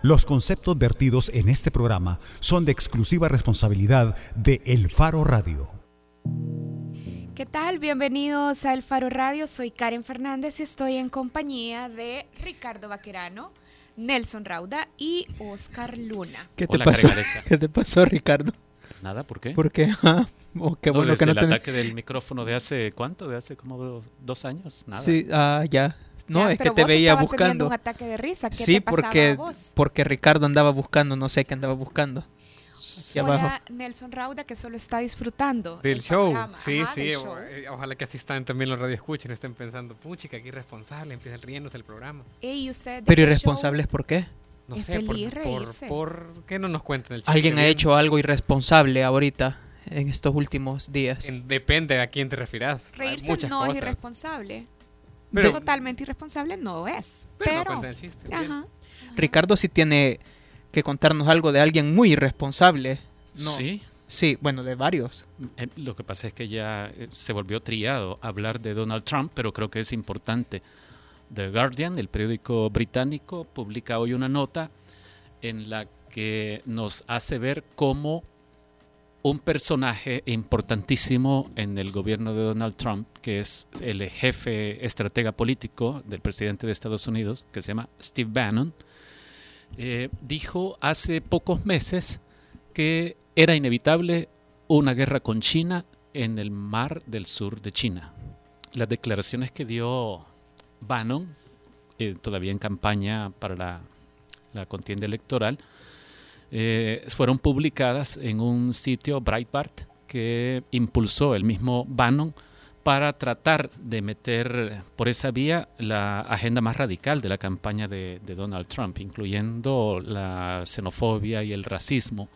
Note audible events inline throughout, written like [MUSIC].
Los conceptos vertidos en este programa son de exclusiva responsabilidad de El Faro Radio. ¿Qué tal? Bienvenidos a El Faro Radio. Soy Karen Fernández y estoy en compañía de Ricardo Vaquerano, Nelson Rauda y Oscar Luna. ¿Qué te Hola, pasó? [LAUGHS] ¿Qué te pasó, Ricardo? Nada, ¿por qué? ¿Por qué? [LAUGHS] Ah, oh, qué No, bueno desde que no el te... ataque del micrófono de hace, ¿cuánto? De hace como dos, dos años, nada. Sí, ah, ya. No, Ya, es que te vos veía buscando. un ataque de risa. ¿Qué Sí, te porque, a vos? porque Ricardo andaba buscando, no sé qué andaba buscando. Hola, abajo. Nelson Rauda, que solo está disfrutando Del el show, panorama. sí, Ajá, sí. del show. eh, Ojalá que así están también los radioescuchen, estén pensando, puchica, qué irresponsable, empiezan riéndose el programa. Ey, ¿usted de Pero irresponsables, ¿por qué? No Es sé, por, feliz por, reírse. por- ¿qué no nos cuentan el chiste? ¿Alguien ha hecho algo irresponsable ahorita, en estos últimos días? En- depende a quién te refieras. show? Reírse no es cosas. irresponsable. Pero- Totalmente irresponsable no es. Pero, no Pero, cuentan el chiste. bien. ajá. Ricardo sí tiene que contarnos algo de alguien muy irresponsable. No. Sí. Sí, bueno, de varios. Eh, Lo que pasa es que ya eh, se volvió triado hablar de Donald Trump, pero creo que es importante. The Guardian, el periódico británico, publica hoy una nota en la que nos hace ver cómo un personaje importantísimo en el gobierno de Donald Trump, que es el jefe estratega político del presidente de Estados Unidos, que se llama Steve Bannon, eh, dijo hace pocos meses que era inevitable una guerra con China en el mar del sur de China. Las declaraciones que dio Bannon, eh, todavía en campaña para la, la contienda electoral, eh, fueron publicadas en un sitio Breitbart que impulsó el mismo Bannon para tratar de meter por esa vía la agenda más radical de la campaña de, Donald Trump, incluyendo la xenofobia y el racismo,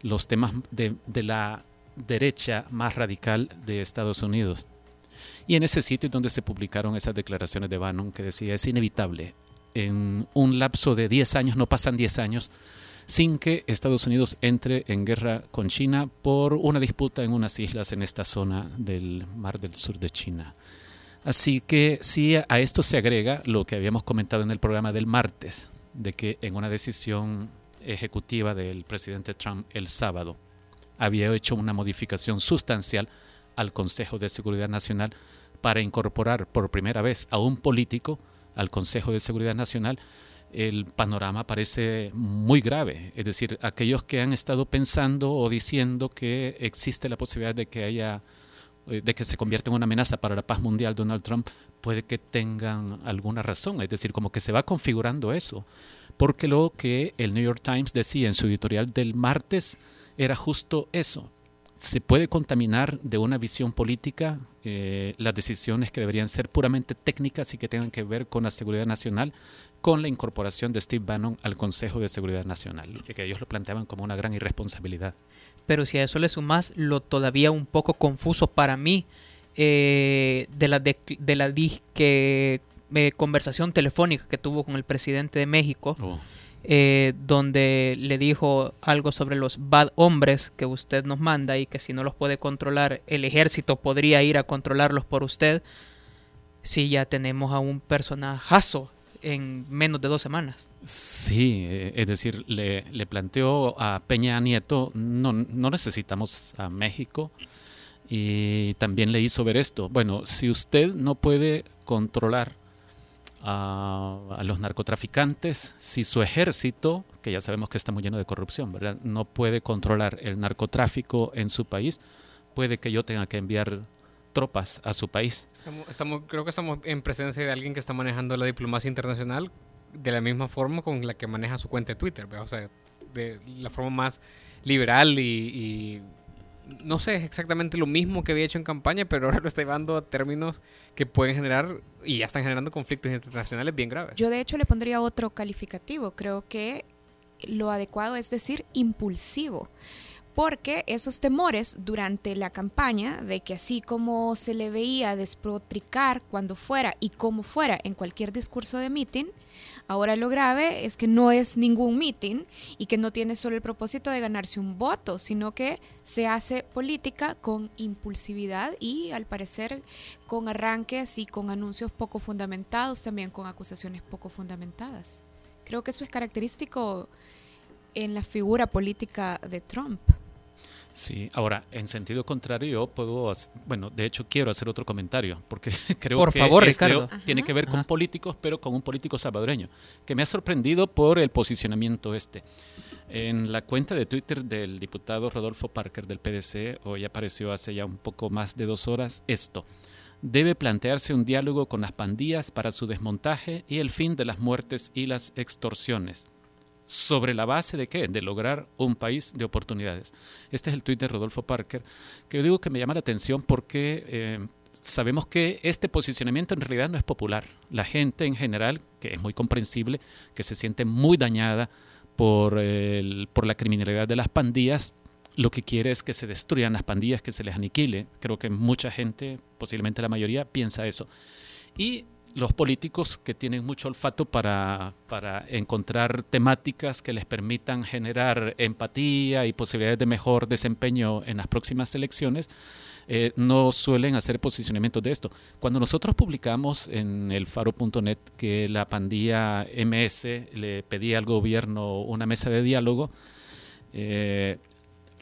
los temas de, de la derecha más radical de Estados Unidos. Y en ese sitio donde se publicaron esas declaraciones de Bannon que decía es inevitable, en un lapso de 10 años, no pasan 10 años, sin que Estados Unidos entre en guerra con China por una disputa en unas islas en esta zona del mar del sur de China. Así que si a esto se agrega lo que habíamos comentado en el programa del martes, de que en una decisión ejecutiva del presidente Trump el sábado había hecho una modificación sustancial al Consejo de Seguridad Nacional para incorporar por primera vez a un político al Consejo de Seguridad Nacional, el panorama parece muy grave. Es decir, aquellos que han estado pensando o diciendo que existe la posibilidad de que haya eh, de que se convierta en una amenaza para la paz mundial Donald Trump, puede que tengan alguna razón. Es decir, como que se va configurando eso. Porque lo que el New York Times decía en su editorial del martes era justo eso. Se puede contaminar de una visión política eh, las decisiones que deberían ser puramente técnicas y que tengan que ver con la seguridad nacional, con la incorporación de Steve Bannon al Consejo de Seguridad Nacional, que ellos lo planteaban como una gran irresponsabilidad. Pero si a eso le sumas lo todavía un poco confuso para mí eh, de la, de, de la disque eh, conversación telefónica que tuvo con el presidente de México, Oh. eh, donde le dijo algo sobre los bad hombres que usted nos manda y que si no los puede controlar, el ejército podría ir a controlarlos por usted. Sí, ya tenemos a un personajazo en menos de dos semanas. Sí, eh, es decir, le, planteó a Peña Nieto, no, no necesitamos a México, y también le hizo ver esto. Bueno, si usted no puede controlar a, a los narcotraficantes, si su ejército, que ya sabemos que está muy lleno de corrupción, ¿verdad? no puede controlar el narcotráfico en su país, puede que yo tenga que enviar tropas a su país. Estamos, estamos- creo que estamos en presencia de alguien que está manejando la diplomacia internacional de la misma forma con la que maneja su cuenta de Twitter. ¿verdad? O sea, de la forma más liberal y, y no sé, es exactamente lo mismo que había hecho en campaña, pero ahora lo está llevando a términos que pueden generar y ya están generando conflictos internacionales bien graves. Yo de hecho le pondría otro calificativo. Creo que lo adecuado es decir impulsivo. Porque esos temores durante la campaña, de que así como se le veía despotricar cuando fuera y como fuera en cualquier discurso de meeting, ahora lo grave es que no es ningún meeting y que no tiene solo el propósito de ganarse un voto, sino que se hace política con impulsividad y al parecer con arranques y con anuncios poco fundamentados, también con acusaciones poco fundamentadas. Creo que eso es característico en la figura política de Trump. Sí, ahora, en sentido contrario, yo puedo, bueno, de hecho quiero hacer otro comentario, porque [LAUGHS] creo por que favor, este Ricardo. tiene que ver con políticos, pero con un político salvadoreño, que me ha sorprendido por el posicionamiento este. En la cuenta de Twitter del diputado Rodolfo Parker del PDC, hoy apareció hace ya un poco más de dos horas esto. Debe plantearse un diálogo con las pandillas para su desmontaje y el fin de las muertes y las extorsiones. ¿Sobre la base de qué? De lograr un país de oportunidades. Este es el tuit de Rodolfo Parker, que yo digo que me llama la atención porque eh, sabemos que este posicionamiento en realidad no es popular. La gente en general, que es muy comprensible, que se siente muy dañada por, por la criminalidad de las pandillas, lo que quiere es que se destruyan las pandillas, que se les aniquile. Creo que mucha gente, posiblemente la mayoría, piensa eso. Y los políticos que tienen mucho olfato para, para, encontrar temáticas que les permitan generar empatía y posibilidades de mejor desempeño en las próximas elecciones, eh, no suelen hacer posicionamientos de esto. Cuando nosotros publicamos en el faro.net que la pandilla MS le pedía al gobierno una mesa de diálogo, eh,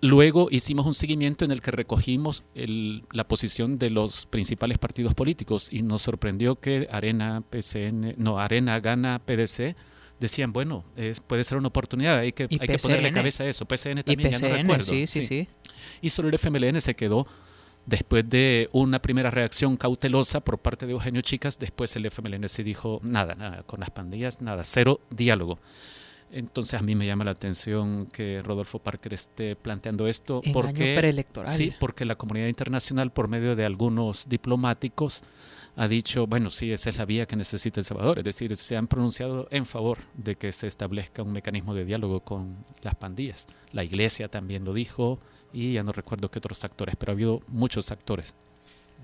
Luego hicimos un seguimiento en el que recogimos el, la posición de los principales partidos políticos y nos sorprendió que Arena, PCN, no, Arena, Gana, PDC decían, bueno, es, puede ser una oportunidad, hay que, hay que ponerle cabeza a eso. PCN también, PCN, ya no recuerdo. Sí, sí, sí, sí. Y solo el FMLN se quedó después de una primera reacción cautelosa por parte de Eugenio Chicas, después el FMLN se dijo, nada, nada, con las pandillas, nada, cero diálogo. Entonces a mí me llama la atención que Rodolfo Parker esté planteando esto en porque año preelectoral. sí, porque la comunidad internacional por medio de algunos diplomáticos ha dicho, bueno, sí, esa es la vía que necesita El Salvador, es decir, se han pronunciado en favor de que se establezca un mecanismo de diálogo con las pandillas. La Iglesia también lo dijo y ya no recuerdo qué otros actores, pero ha habido muchos actores.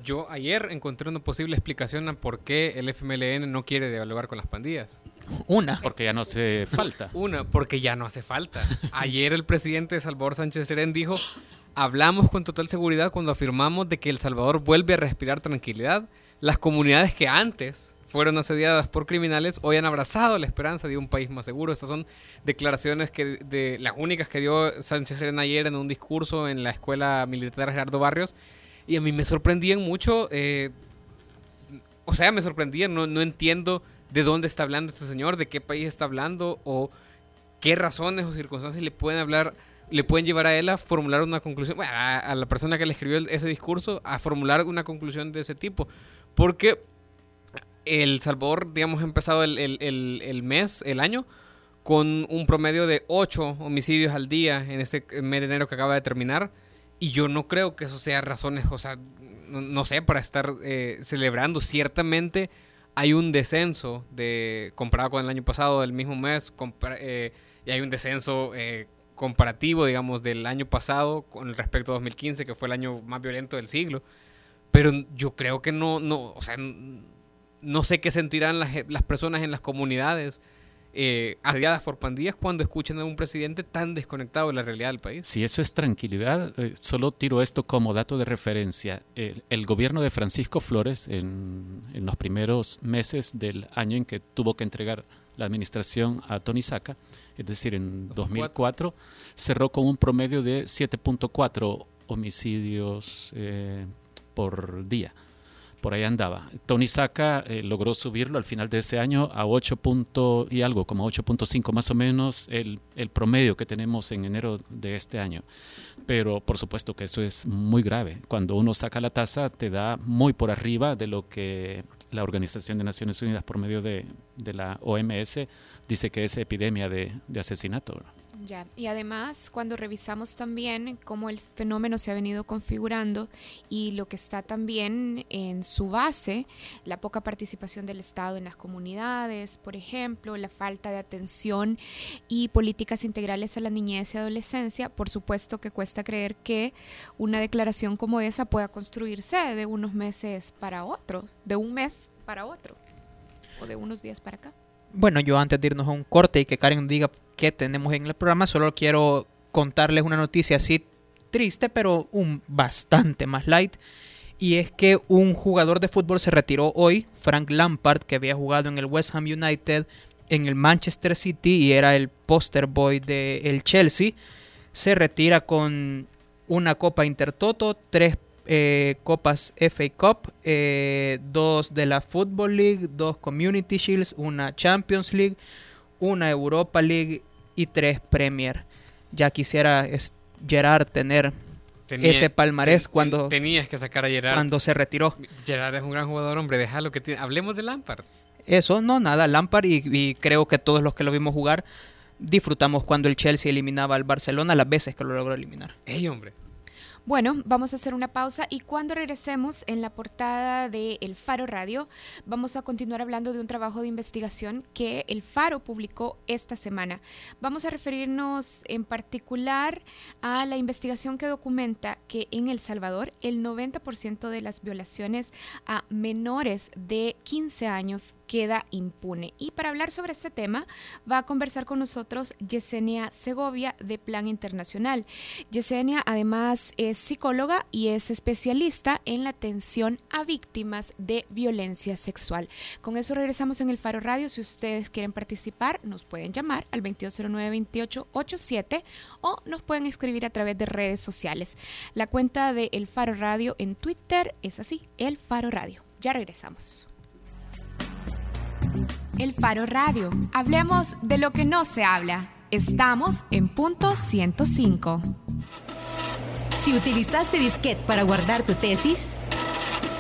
Yo ayer encontré una posible explicación a por qué el FMLN no quiere dialogar con las pandillas. Una. Porque ya no hace falta. [LAUGHS] Una, porque ya no hace falta. Ayer el presidente Salvador Sánchez Serén dijo, hablamos con total seguridad cuando afirmamos de que El Salvador vuelve a respirar tranquilidad. Las comunidades que antes fueron asediadas por criminales hoy han abrazado la esperanza de un país más seguro. Estas son declaraciones que de las únicas que dio Sánchez Serén ayer en un discurso en la Escuela Militar Gerardo Barrios. Y a mí me sorprendían mucho, eh, o sea, me sorprendían, no, no entiendo de dónde está hablando este señor, de qué país está hablando o qué razones o circunstancias le pueden hablar, le pueden llevar a él a formular una conclusión, bueno, a, la persona que le escribió ese discurso, a formular una conclusión de ese tipo. Porque El Salvador, digamos, ha empezado el, el, el mes, el año, con un promedio de 8 homicidios al día en este mes de enero que acaba de terminar. Y yo no creo que eso sea razones, o sea, no, no sé, para estar eh, celebrando. Ciertamente hay un descenso de comparado con el año pasado, del mismo mes, eh, y hay un descenso eh, comparativo, digamos, del año pasado con respecto a 2015, que fue el año más violento del siglo. Pero yo creo que no, no, o sea, no sé qué sentirán las, las personas en las comunidades eh, aliadas por pandillas cuando escuchan a un presidente tan desconectado de la realidad del país. Si eso es tranquilidad, eh, solo tiro esto como dato de referencia. El, el gobierno de Francisco Flores, en, en, los primeros meses del año en que tuvo que entregar la administración a Tony Saca, es decir, en 2004, cerró con un promedio de 7.4 homicidios eh, por día por ahí andaba. Tony Saca eh, logró subirlo al final de ese año a 8 punto y algo, como 8.5 más o menos el, el, promedio que tenemos en enero de este año. Pero por supuesto que eso es muy grave. Cuando uno saca la tasa te da muy por arriba de lo que la Organización de Naciones Unidas por medio de, de la OMS dice que es epidemia de, de asesinato. Ya. Y además, cuando revisamos también cómo el fenómeno se ha venido configurando y lo que está también en su base, la poca participación del Estado en las comunidades, por ejemplo, la falta de atención y políticas integrales a la niñez y adolescencia, por supuesto que cuesta creer que una declaración como esa pueda construirse de unos meses para otro, de un mes para otro, o de unos días para acá. Bueno, yo antes de irnos a un corte y que Karen diga qué tenemos en el programa, solo quiero contarles una noticia así triste, pero un bastante más light. Y es que un jugador de fútbol se retiró hoy, Frank Lampard, que había jugado en el West Ham United en el Manchester City y era el poster boy del Chelsea, se retira con una Copa Intertoto, tres eh, copas FA Cup, eh, dos de la Football League, dos Community Shields, una Champions League, una Europa League y tres Premier. Ya quisiera Gerard tener ese palmarés cuando tenías que sacar a Gerard cuando se retiró. Gerard es un gran jugador, hombre, déjalo que tiene. Hablemos de Lampard. Eso, no, nada, Lampard y, creo que todos los que lo vimos jugar disfrutamos cuando el Chelsea eliminaba al Barcelona las veces que lo logró eliminar. Ey, hombre. Bueno, vamos a hacer una pausa y cuando regresemos en la portada de El Faro Radio, vamos a continuar hablando de un trabajo de investigación que El Faro publicó esta semana. Vamos a referirnos en particular a la investigación que documenta que en El Salvador el 90% de las violaciones a menores de 15 años queda impune. Y para hablar sobre este tema va a conversar con nosotros Yesenia Segovia de Plan Internacional. Yesenia además es psicóloga y es especialista en la atención a víctimas de violencia sexual. Con eso regresamos en el Faro Radio. Si ustedes quieren participar, nos pueden llamar al 2209-2887 o nos pueden escribir a través de redes sociales. La cuenta de El Faro Radio en Twitter es así, El Faro Radio. Ya regresamos. El Faro Radio. Hablemos de lo que no se habla. Estamos en punto 105. Si utilizaste disquete para guardar tu tesis,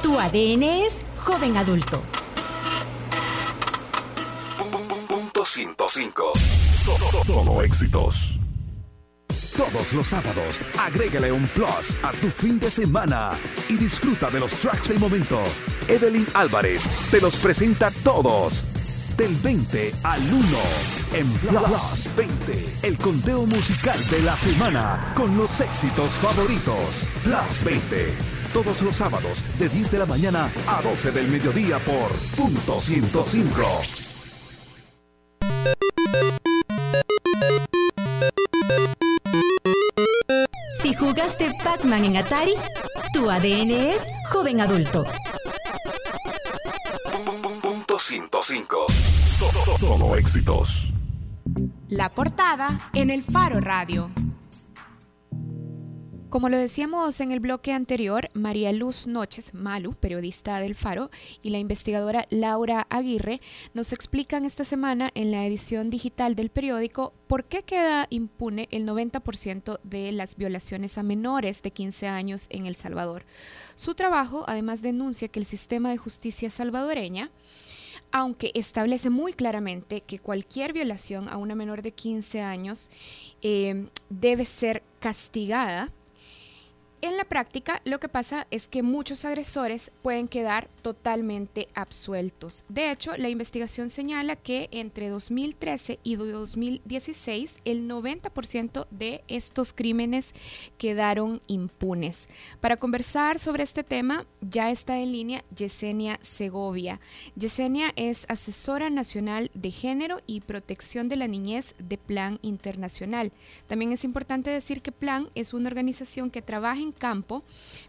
tu ADN es joven adulto. Punto 105. Solo, éxitos. Todos los sábados, agrégale un plus a tu fin de semana y disfruta de los tracks del momento. Evelyn Álvarez te los presenta todos del 20 al 1 en Plus 20, el conteo musical de la semana con los éxitos favoritos. Plus 20, todos los sábados de 10 de la mañana a 12 del mediodía por punto 105. Si jugaste Pac-Man en Atari, tu ADN es joven adulto. 105. Solo éxitos. La portada en el Faro Radio. Como lo decíamos en el bloque anterior, María Luz Noches, Malu, periodista del Faro, y la investigadora Laura Aguirre nos explican esta semana en la edición digital del periódico por qué queda impune el 90% de las violaciones a menores de 15 años en El Salvador. Su trabajo además denuncia que el sistema de justicia salvadoreña aunque establece muy claramente que cualquier violación a una menor de 15 años eh, debe ser castigada, en la práctica, lo que pasa es que muchos agresores pueden quedar totalmente absueltos. De hecho, la investigación señala que entre 2013 y 2016 el 90% de estos crímenes quedaron impunes. Para conversar sobre este tema, ya está en línea Yesenia Segovia. Yesenia es asesora nacional de género y protección de la niñez de Plan Internacional. También es importante decir que Plan es una organización que trabaja en campo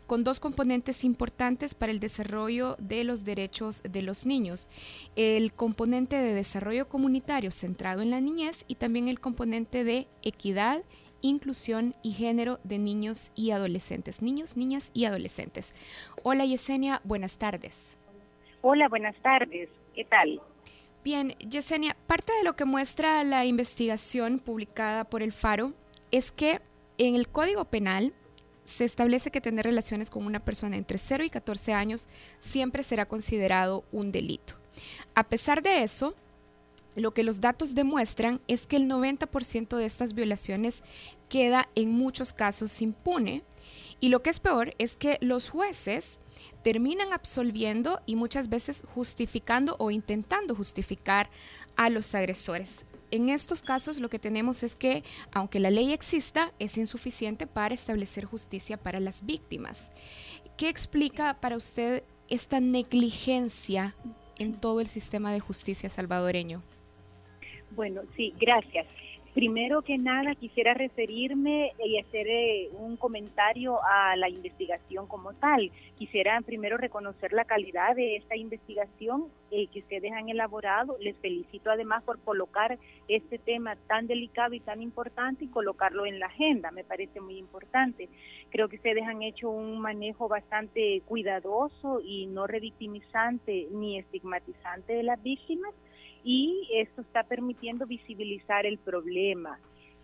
con dos componentes importantes para el desarrollo de los derechos de los niños. El componente de desarrollo comunitario centrado en la niñez y también el componente de equidad inclusión y género de niños y adolescentes, niños, niñas y adolescentes. Hola Yesenia, buenas tardes. Hola, buenas tardes. ¿Qué tal? Bien, Yesenia, parte de lo que muestra la investigación publicada por el Faro es que en el Código Penal se establece que tener relaciones con una persona entre 0 y 14 años siempre será considerado un delito. A pesar de eso, lo que los datos demuestran es que el 90% de estas violaciones queda en muchos casos impune y lo que es peor es que los jueces terminan absolviendo y muchas veces justificando o intentando justificar a los agresores en estos casos lo que tenemos es que, aunque la ley exista, es insuficiente para establecer justicia para las víctimas. ¿Qué explica para usted esta negligencia en todo el sistema de justicia salvadoreño? Bueno, sí, gracias. Primero que nada, quisiera referirme y hacer eh, un comentario a la investigación como tal. Quisiera primero reconocer la calidad de esta investigación eh, que ustedes han elaborado. Les felicito además por colocar este tema tan delicado y tan importante y colocarlo en la agenda. Me parece muy importante. Creo que ustedes han hecho un manejo bastante cuidadoso y no revictimizante ni estigmatizante de las víctimas y esto está permitiendo visibilizar el problema.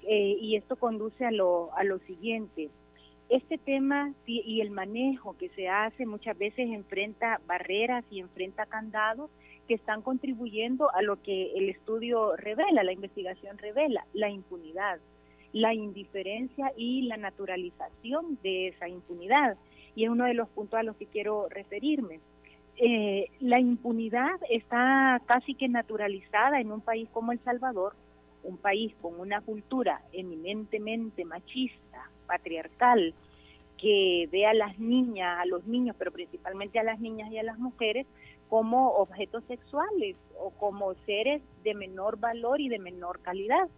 Eh, y esto conduce a lo, a lo siguiente. Este tema y el manejo que se hace muchas veces enfrenta barreras y enfrenta candados que están contribuyendo a lo que el estudio revela, la investigación revela, la impunidad, la indiferencia y la naturalización de esa impunidad. Y es uno de los puntos a los que quiero referirme. Eh, la impunidad está casi que naturalizada en un país como El Salvador, un país con una cultura eminentemente machista, patriarcal, que ve a las niñas, a los niños, pero principalmente a las niñas y a las mujeres, como objetos sexuales o como seres de menor valor y de menor calidad.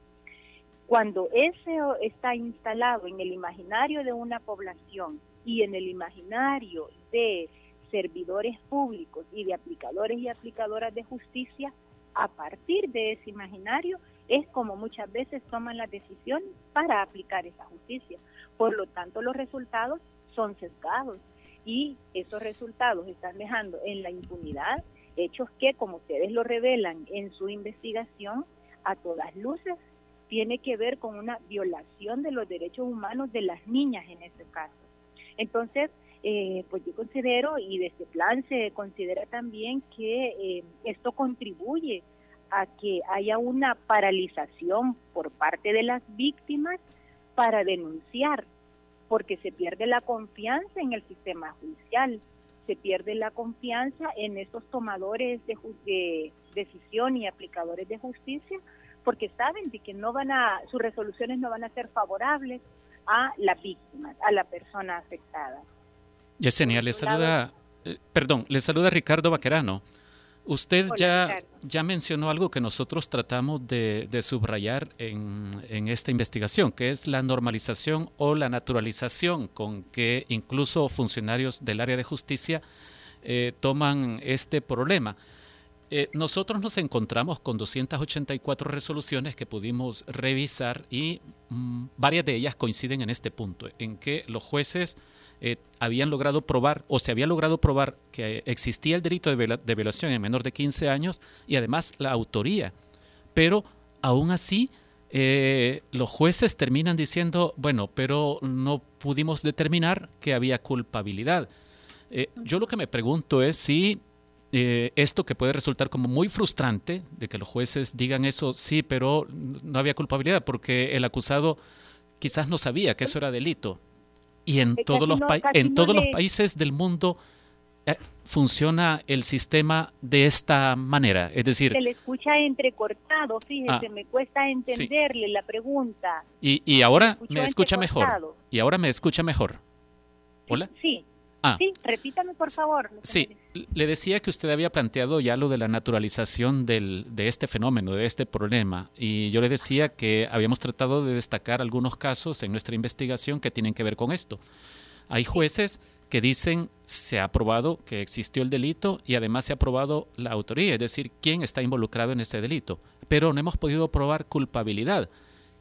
Cuando eso está instalado en el imaginario de una población y en el imaginario de servidores públicos y de aplicadores y aplicadoras de justicia, a partir de ese imaginario es como muchas veces toman la decisión para aplicar esa justicia. Por lo tanto, los resultados son sesgados y esos resultados están dejando en la impunidad hechos que, como ustedes lo revelan en su investigación, a todas luces tiene que ver con una violación de los derechos humanos de las niñas en este caso. Entonces, eh, pues yo considero y de este plan se considera también que eh, esto contribuye a que haya una paralización por parte de las víctimas para denunciar, porque se pierde la confianza en el sistema judicial, se pierde la confianza en estos tomadores de, de decisión y aplicadores de justicia, porque saben de que no van a, sus resoluciones no van a ser favorables a las víctimas, a la persona afectada. Yesenia, le saluda, eh, perdón, le saluda Ricardo Vaquerano. Usted ya, ya mencionó algo que nosotros tratamos de, subrayar en, esta investigación, que es la normalización o la naturalización con que incluso funcionarios del área de justicia eh, toman este problema. Eh, nosotros nos encontramos con 284 resoluciones que pudimos revisar y mm, varias de ellas coinciden en este punto, en que los jueces eh, habían logrado probar o se había logrado probar que existía el delito de, violación en menor de 15 años y además la autoría. Pero aún así, eh, los jueces terminan diciendo, bueno, pero no pudimos determinar que había culpabilidad. Eh, yo lo que me pregunto es si esto que puede resultar como muy frustrante, de que los jueces digan eso, sí, pero no había culpabilidad, porque el acusado quizás no sabía que eso era delito. Y en, todos, los, en todos los países del mundo eh, funciona el sistema de esta manera. Es decir... Se le escucha entrecortado, fíjese, ah, me cuesta entenderle la pregunta. Y, y ahora me escucha mejor. Y ahora me escucha mejor. ¿Hola? Sí. Ah. Sí, repítame por favor. Sí, le decía que usted había planteado ya lo de la naturalización del, de este fenómeno, de este problema, y yo le decía que habíamos tratado de destacar algunos casos en nuestra investigación que tienen que ver con esto. Hay jueces que dicen se ha probado que existió el delito y además se ha probado la autoría, es decir, quién está involucrado en ese delito, pero no hemos podido probar culpabilidad.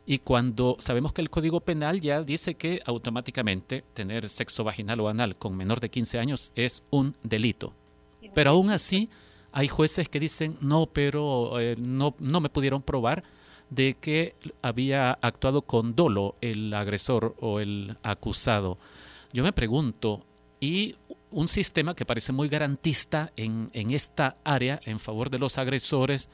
Y cuando sabemos que el Código Penal ya dice que automáticamente tener sexo vaginal o anal con menor de 15 años es un delito. Pero aún así hay jueces que dicen, no, pero eh, no, no me pudieron probar de que había actuado con dolo el agresor o el acusado. Yo me pregunto, ¿y un sistema que parece muy garantista en, en esta área en favor de los agresores?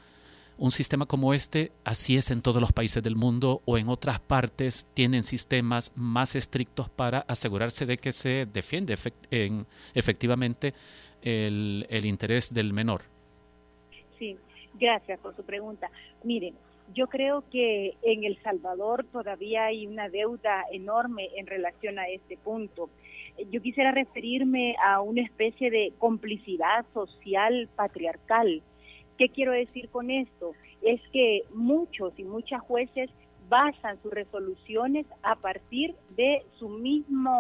Un sistema como este, así es en todos los países del mundo o en otras partes, tienen sistemas más estrictos para asegurarse de que se defiende efectivamente el, interés del menor. Sí, gracias por su pregunta. Miren, yo creo que en El Salvador todavía hay una deuda enorme en relación a este punto. Yo quisiera referirme a una especie de complicidad social patriarcal ¿Qué quiero decir con esto? Es que muchos y muchas jueces basan sus resoluciones a partir de su misma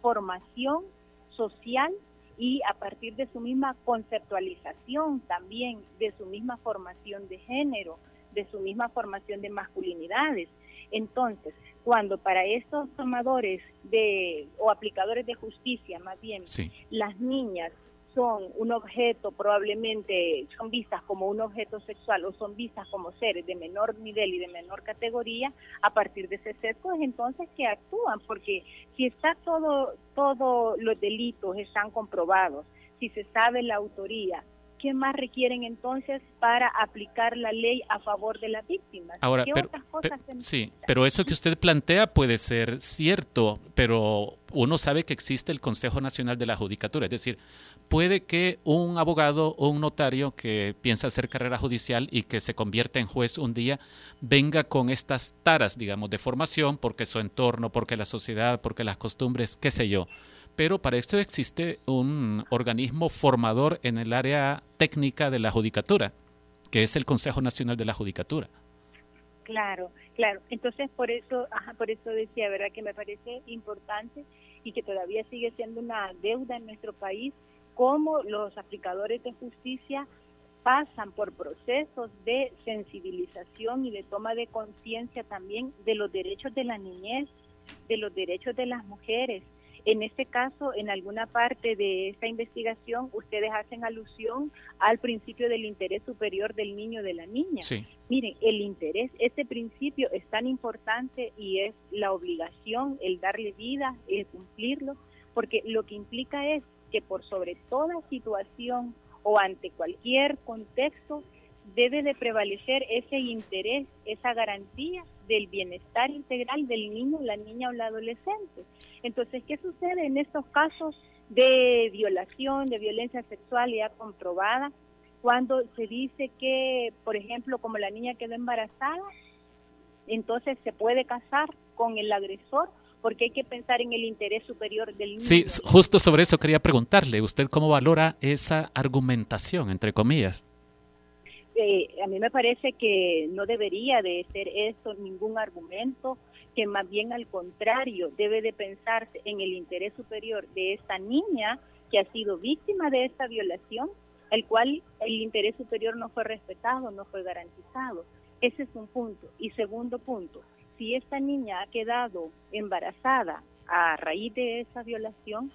formación social y a partir de su misma conceptualización también, de su misma formación de género, de su misma formación de masculinidades. Entonces, cuando para estos tomadores de o aplicadores de justicia, más bien, las niñas son un objeto, probablemente son vistas como un objeto sexual o son vistas como seres de menor nivel y de menor categoría, a partir de ese sesgo es entonces que actúan, porque si está todo, todos los delitos están comprobados, si se sabe la autoría, ¿qué más requieren entonces para aplicar la ley a favor de la víctima? Ahora, pero, sí, pero eso que usted plantea puede ser cierto, pero uno sabe que existe el Consejo Nacional de la Judicatura, es decir, puede que un abogado o un notario que piensa hacer carrera judicial y que se convierte en juez un día venga con estas taras, digamos, de formación, porque su entorno, porque la sociedad, porque las costumbres, qué sé yo pero para esto existe un organismo formador en el área técnica de la judicatura, que es el Consejo Nacional de la Judicatura. Claro, claro. Entonces, por eso, por eso decía, ¿verdad? Que me parece importante y que todavía sigue siendo una deuda en nuestro país, cómo los aplicadores de justicia pasan por procesos de sensibilización y de toma de conciencia también de los derechos de la niñez, de los derechos de las mujeres, en este caso, en alguna parte de esta investigación, ustedes hacen alusión al principio del interés superior del niño o de la niña. Miren, el interés, este principio es tan importante y es la obligación, el darle vida, el cumplirlo, porque lo que implica es que por sobre toda situación o ante cualquier contexto debe de prevalecer ese interés, esa garantía del bienestar integral del niño, la niña o la adolescente. Entonces, ¿qué sucede en estos casos de violación, de violencia sexual ya comprobada? Cuando se dice que, por ejemplo, como la niña quedó embarazada, entonces se puede casar con el agresor porque hay que pensar en el interés superior del niño. Sí, justo sobre eso quería preguntarle, ¿usted cómo valora esa argumentación, entre comillas? Eh, a mí me parece que no debería de ser eso ningún argumento, que más bien al contrario debe de pensarse en el interés superior de esta niña que ha sido víctima de esta violación, el cual el interés superior no fue respetado, no fue garantizado. Ese es un punto. Y segundo punto, si esta niña ha quedado embarazada a raíz de esa violación,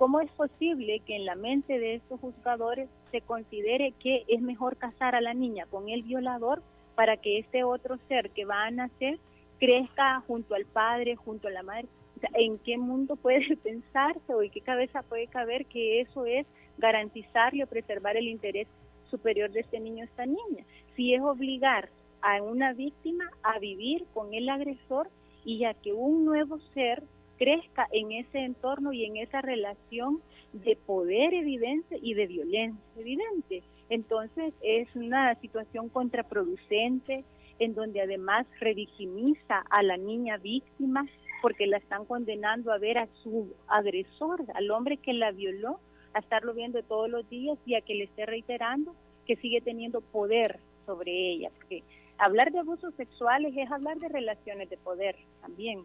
¿cómo es posible que en la mente de estos juzgadores se considere que es mejor casar a la niña con el violador para que este otro ser que va a nacer crezca junto al padre, junto a la madre? ¿En qué mundo puede [LAUGHS] pensarse o en qué cabeza puede caber que eso es garantizarle o preservar el interés superior de este niño o esta niña? Si es obligar a una víctima a vivir con el agresor y a que un nuevo ser crezca en ese entorno y en esa relación de poder evidente y de violencia evidente. Entonces es una situación contraproducente en donde además revictimiza a la niña víctima porque la están condenando a ver a su agresor, al hombre que la violó, a estarlo viendo todos los días y a que le esté reiterando que sigue teniendo poder sobre ella. Porque hablar de abusos sexuales es hablar de relaciones de poder también.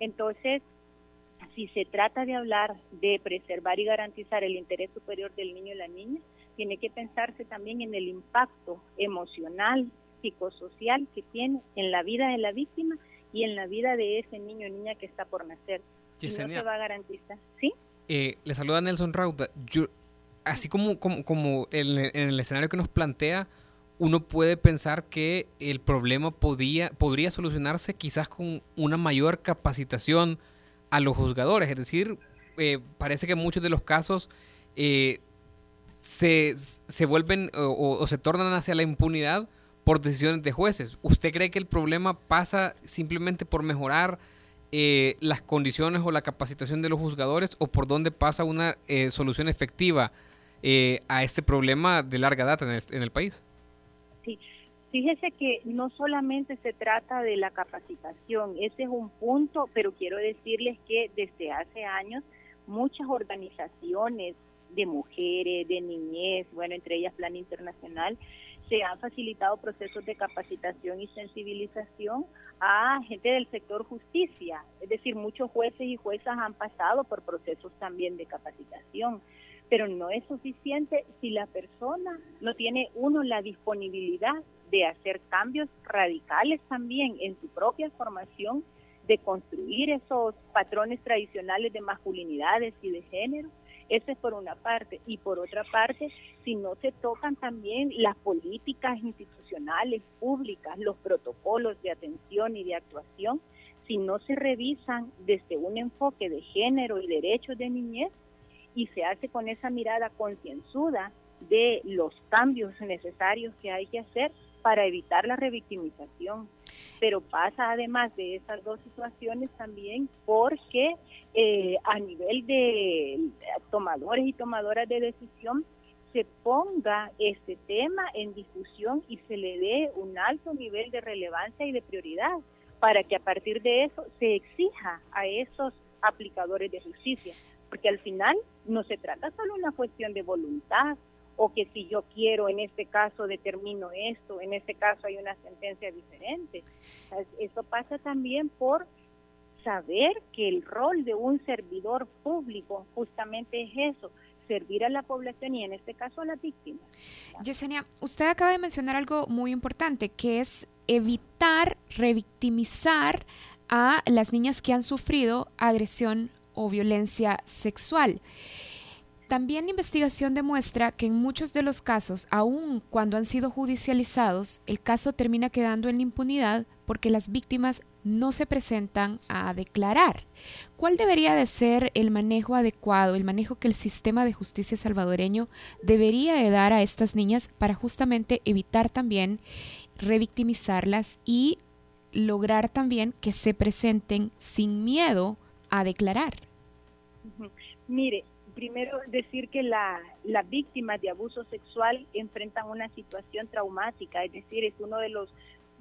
Entonces, si se trata de hablar de preservar y garantizar el interés superior del niño y la niña, tiene que pensarse también en el impacto emocional, psicosocial que tiene en la vida de la víctima y en la vida de ese niño o niña que está por nacer. no se va a garantizar. ¿Sí? Eh, le saluda Nelson Rauda. así como, como, como en, en el escenario que nos plantea, uno puede pensar que el problema podía, podría solucionarse quizás con una mayor capacitación a los juzgadores. Es decir, eh, parece que muchos de los casos eh, se, se, vuelven o, se tornan hacia la impunidad por decisiones de jueces. ¿Usted cree que el problema pasa simplemente por mejorar eh, las condiciones o la capacitación de los juzgadores o por dónde pasa una solución efectiva a este problema de larga data en el, en el país? Fíjese que no solamente se trata de la capacitación, ese es un punto, pero quiero decirles que desde hace años muchas organizaciones de mujeres, de niñez, bueno, entre ellas Plan Internacional, se han facilitado procesos de capacitación y sensibilización a gente del sector justicia. Es decir, muchos jueces y juezas han pasado por procesos también de capacitación, pero no es suficiente si la persona no tiene, uno, la disponibilidad de hacer cambios radicales también en su propia formación, de construir esos patrones tradicionales de masculinidades y de género, eso es por una parte. Y por otra parte, si no se tocan también las políticas institucionales, públicas, los protocolos de atención y de actuación, si no se revisan desde un enfoque de género y derechos de niñez y se hace con esa mirada concienzuda de los cambios necesarios que hay que hacer para evitar la revictimización. Pero pasa además de esas dos situaciones también porque eh, a nivel de tomadores y tomadoras de decisión se ponga este tema en discusión y se le dé un alto nivel de relevancia y de prioridad para que a partir de eso se exija a esos aplicadores de justicia, porque al final no se trata solo de una cuestión de voluntad o que si yo quiero en este caso determino esto, en este caso hay una sentencia diferente. Eso pasa también por saber que el rol de un servidor público justamente es eso, servir a la población y en este caso a las víctimas. Yesenia, usted acaba de mencionar algo muy importante, que es evitar revictimizar a las niñas que han sufrido agresión o violencia sexual. También la investigación demuestra que en muchos de los casos, aun cuando han sido judicializados, el caso termina quedando en impunidad porque las víctimas no se presentan a declarar. ¿Cuál debería de ser el manejo adecuado, el manejo que el sistema de justicia salvadoreño debería de dar a estas niñas para justamente evitar también revictimizarlas y lograr también que se presenten sin miedo a declarar? Mire, primero decir que las víctimas de abuso sexual enfrentan una situación traumática, es decir, es uno de los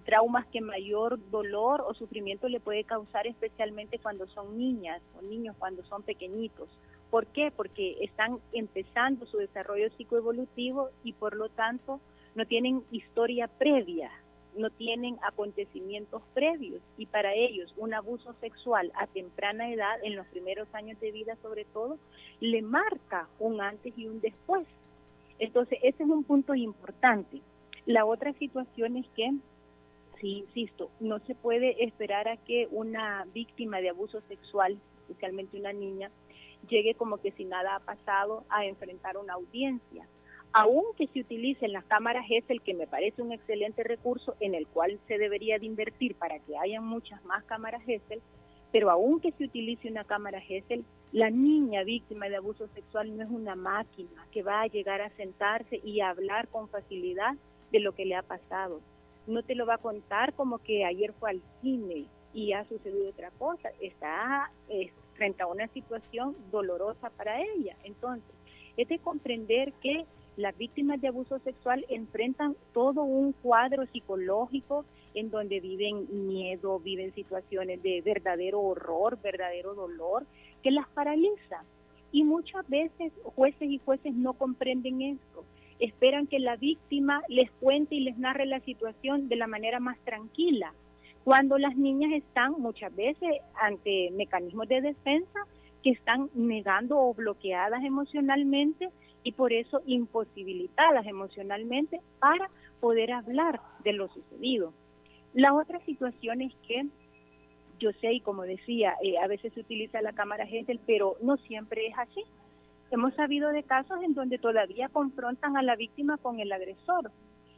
traumas que mayor dolor o sufrimiento le puede causar, especialmente cuando son niñas o niños, cuando son pequeñitos. ¿Por qué? Porque están empezando su desarrollo psicoevolutivo y por lo tanto no tienen historia previa no tienen acontecimientos previos y para ellos un abuso sexual a temprana edad, en los primeros años de vida sobre todo, le marca un antes y un después. Entonces, ese es un punto importante. La otra situación es que, sí, insisto, no se puede esperar a que una víctima de abuso sexual, especialmente una niña, llegue como que si nada ha pasado a enfrentar una audiencia aunque se utilicen las cámaras el que me parece un excelente recurso en el cual se debería de invertir para que haya muchas más cámaras GESEL, pero aunque se utilice una cámara GESEL, la niña víctima de abuso sexual no es una máquina que va a llegar a sentarse y a hablar con facilidad de lo que le ha pasado. No te lo va a contar como que ayer fue al cine y ha sucedido otra cosa. Está eh, frente a una situación dolorosa para ella. Entonces, es de comprender que las víctimas de abuso sexual enfrentan todo un cuadro psicológico en donde viven miedo, viven situaciones de verdadero horror, verdadero dolor, que las paraliza. Y muchas veces jueces y jueces no comprenden esto. Esperan que la víctima les cuente y les narre la situación de la manera más tranquila, cuando las niñas están muchas veces ante mecanismos de defensa que están negando o bloqueadas emocionalmente y por eso imposibilitadas emocionalmente para poder hablar de lo sucedido. La otra situación es que yo sé, y como decía, eh, a veces se utiliza la cámara Gesell, pero no siempre es así. Hemos sabido de casos en donde todavía confrontan a la víctima con el agresor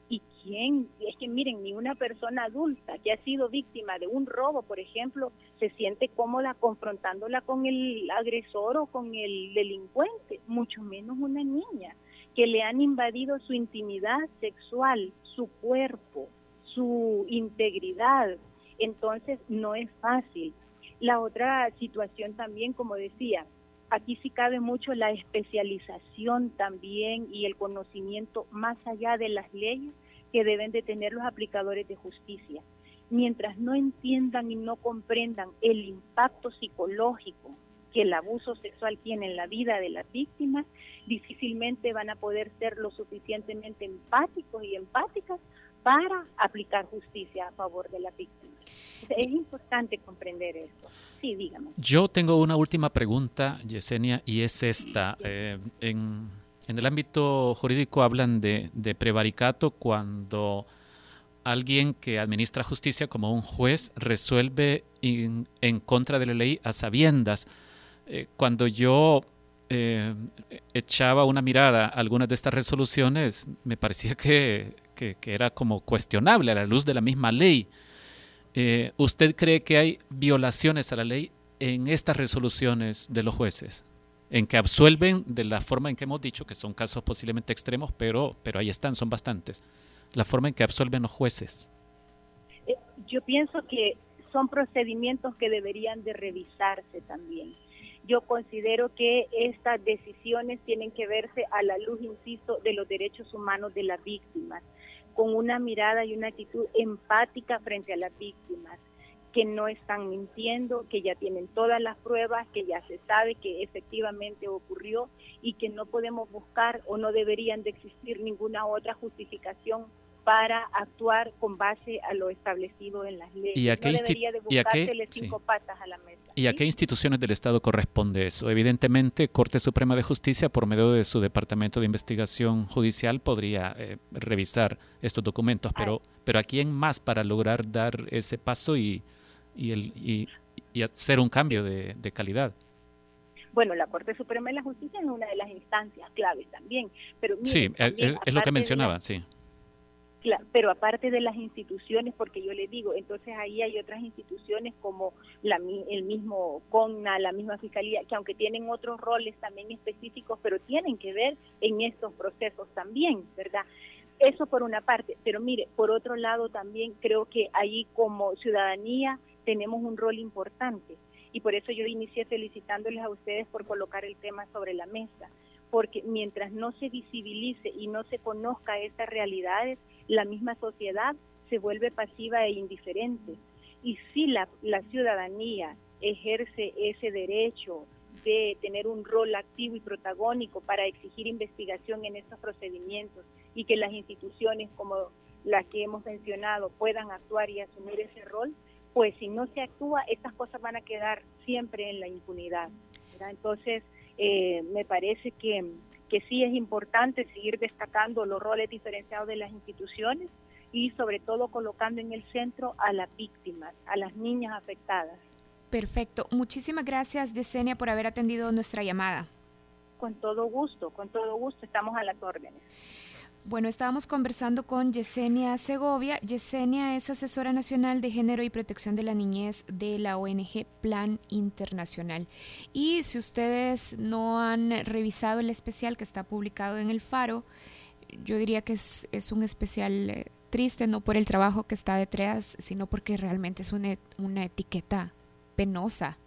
¿Y quién? Es que miren, ni una persona adulta que ha sido víctima de un robo, por ejemplo, se siente cómoda confrontándola con el agresor o con el delincuente, mucho menos una niña, que le han invadido su intimidad sexual, su cuerpo, su integridad. Entonces, no es fácil. La otra situación también, como decía, aquí sí cabe mucho la especialización también y el conocimiento más allá de las leyes que deben de tener los aplicadores de justicia. Mientras no entiendan y no comprendan el impacto psicológico que el abuso sexual tiene en la vida de las víctimas, difícilmente van a poder ser lo suficientemente empáticos y empáticas para aplicar justicia a favor de la víctima. Es importante comprender esto. Sí, dígame. Yo tengo una última pregunta, Yesenia, y es esta. Eh, en, el ámbito jurídico hablan de, prevaricato cuando alguien que administra justicia como un juez resuelve en contra de la ley a sabiendas. Eh, cuando yo eh, echaba una mirada a algunas de estas resoluciones, me parecía que, era como cuestionable a la luz de la misma ley. Eh, ¿Usted cree que hay violaciones a la ley en estas resoluciones de los jueces? En que absuelven de la forma en que hemos dicho, que son casos posiblemente extremos, pero, pero ahí están, son bastantes. La forma en que absuelven los jueces. Yo pienso que son procedimientos que deberían de revisarse también yo considero que estas decisiones tienen que verse a la luz, insisto, de los derechos humanos de las víctimas, con una mirada y una actitud empática frente a las víctimas, que no están mintiendo, que ya tienen todas las pruebas, que ya se sabe que efectivamente ocurrió y que no podemos buscar o no deberían de existir ninguna otra justificación para actuar con base a lo establecido en las leyes. ¿Y a qué, ¿Y a qué instituciones del Estado corresponde eso? Evidentemente, Corte Suprema de Justicia, por medio de su Departamento de Investigación Judicial, podría eh, revisar estos documentos, pero, pero ¿a quién más para lograr dar ese paso y, y, el, y, hacer un cambio de, calidad? Bueno, la Corte Suprema de la Justicia es una de las instancias claves también. Pero sí, es, lo que mencionaba, sí pero aparte de las instituciones, porque yo le digo, entonces ahí hay otras instituciones como la, el mismo CONNA, la misma Fiscalía, que aunque tienen otros roles también específicos, pero tienen que ver en estos procesos también, ¿verdad? Eso por una parte, pero mire, por otro lado también creo que ahí como ciudadanía tenemos un rol importante y por eso yo inicié felicitándoles a ustedes por colocar el tema sobre la mesa, porque mientras no se visibilice y no se conozca estas realidades, la misma sociedad se vuelve pasiva e indiferente. Y si la, la ciudadanía ejerce ese derecho de tener un rol activo y protagónico para exigir investigación en estos procedimientos y que las instituciones como las que hemos mencionado puedan actuar y asumir ese rol, pues si no se actúa, estas cosas van a quedar siempre en la impunidad. Entonces, eh, me parece que que sí es importante seguir destacando los roles diferenciados de las instituciones y sobre todo colocando en el centro a las víctimas, a las niñas afectadas. Perfecto. Muchísimas gracias, Yesenia, por haber atendido nuestra llamada. Con todo gusto, con todo gusto, estamos a las órdenes. Bueno, estábamos conversando con Yesenia Segovia. Yesenia es asesora nacional de género y protección de la niñez de la ONG Plan Internacional. Y si ustedes no han revisado el especial que está publicado en el Faro, yo diría que es, un especial eh, triste, no por el trabajo que está detrás, sino porque realmente es una, una etiqueta penosa.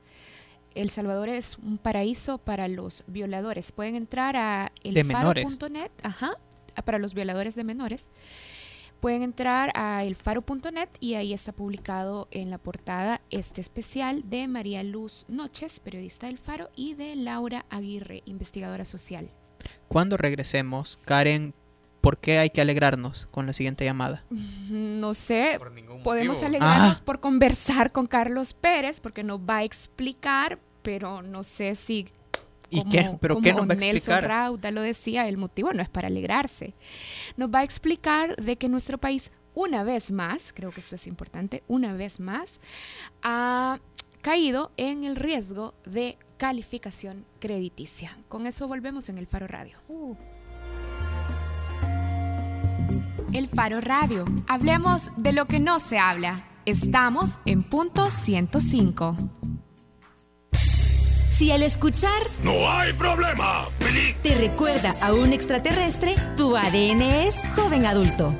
El Salvador es un paraíso para los violadores. Pueden entrar a elfaro.net, ajá, para los violadores de menores, pueden entrar a elfaro.net y ahí está publicado en la portada este especial de María Luz Noches, periodista del Faro, y de Laura Aguirre, investigadora social. Cuando regresemos, Karen, ¿por qué hay que alegrarnos con la siguiente llamada? [LAUGHS] No sé, podemos alegrarnos ah. por conversar con Carlos Pérez, porque nos va a explicar, pero no sé si ¿Y qué? ¿Pero qué nos va a explicar? Nelson Rauda lo decía, el motivo no es para alegrarse. Nos va a explicar de que nuestro país, una vez más, creo que esto es importante, una vez más, ha caído en el riesgo de calificación crediticia. Con eso volvemos en el Faro Radio. Uh. El Faro Radio. Hablemos de lo que no se habla. Estamos en punto 105. Si al escuchar No hay problema, te recuerda a un extraterrestre, tu ADN es joven adulto.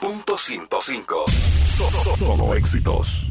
Punto 105. Solo éxitos.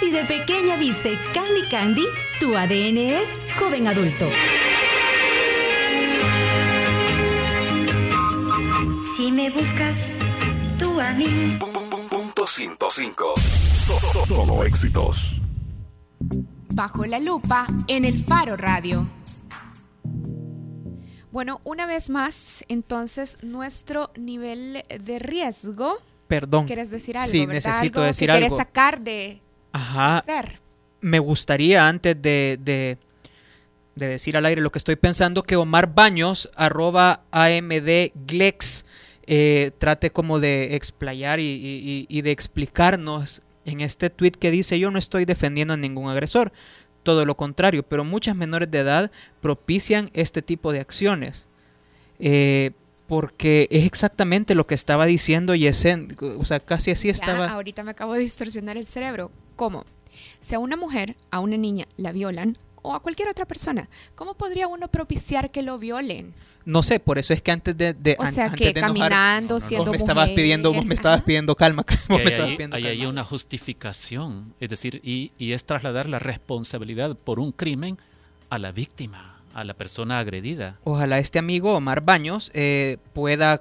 Si de pequeña viste Candy Candy, tu ADN es joven adulto. Si me buscas, tú a mí. Punto 105. So- Solo éxitos. Bajo la lupa en el Faro Radio. Bueno, una vez más, entonces, nuestro nivel de riesgo. Perdón. ¿Quieres decir algo? Sí, verdad? necesito Algo decir que algo. quieres sacar de Ajá. ser. me gustaría antes de, de- de decir al aire lo que estoy pensando que Omar Baños, arroba AMDGlex, eh, trate como de explayar y, y- y de explicarnos en este tweet que dice yo no estoy defendiendo a ningún agresor, todo lo contrario, pero muchas menores de edad propician este tipo de acciones. Eh, porque es exactamente lo que estaba diciendo Yesen, o sea, casi así Ya, estaba. ahorita me acabo de distorsionar el cerebro. ¿Cómo? Si a una mujer, a una niña la violan o a cualquier otra persona, ¿cómo podría uno propiciar que lo violen? No sé, por eso es que antes de, de- O an- sea, antes que de enojar- caminando, vos siendo me estabas pidiendo, vos me estabas pidiendo calma, [LAUGHS] Es vos que me hay, estabas ahí- pidiendo hay ahí calma. una justificación, es decir, y, y es trasladar la responsabilidad por un crimen a la víctima, a la persona agredida. Ojalá este amigo Omar Baños eh, pueda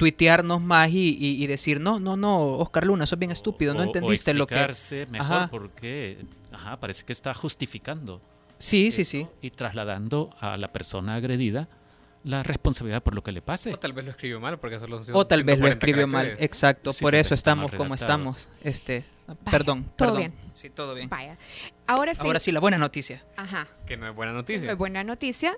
tuitearnos más y, y- y decir, no, no, no, Oscar Luna, eso es bien estúpido, no o entendiste lo que... explicarse mejor Ajá. porque ajá, parece que está justificando Sí, sí, sí. y trasladando a la persona agredida la responsabilidad por lo que le pase. O tal vez lo escribió mal porque solo son O tal vez lo 140 escribió mal, exacto, Sí, por eso estamos como estamos. Este, Vaya, perdón, todo perdón. bien. Sí, todo bien. Vaya. Ahora sí. Ahora sí, la buena noticia. Ajá. Que no es buena noticia. buena noticia.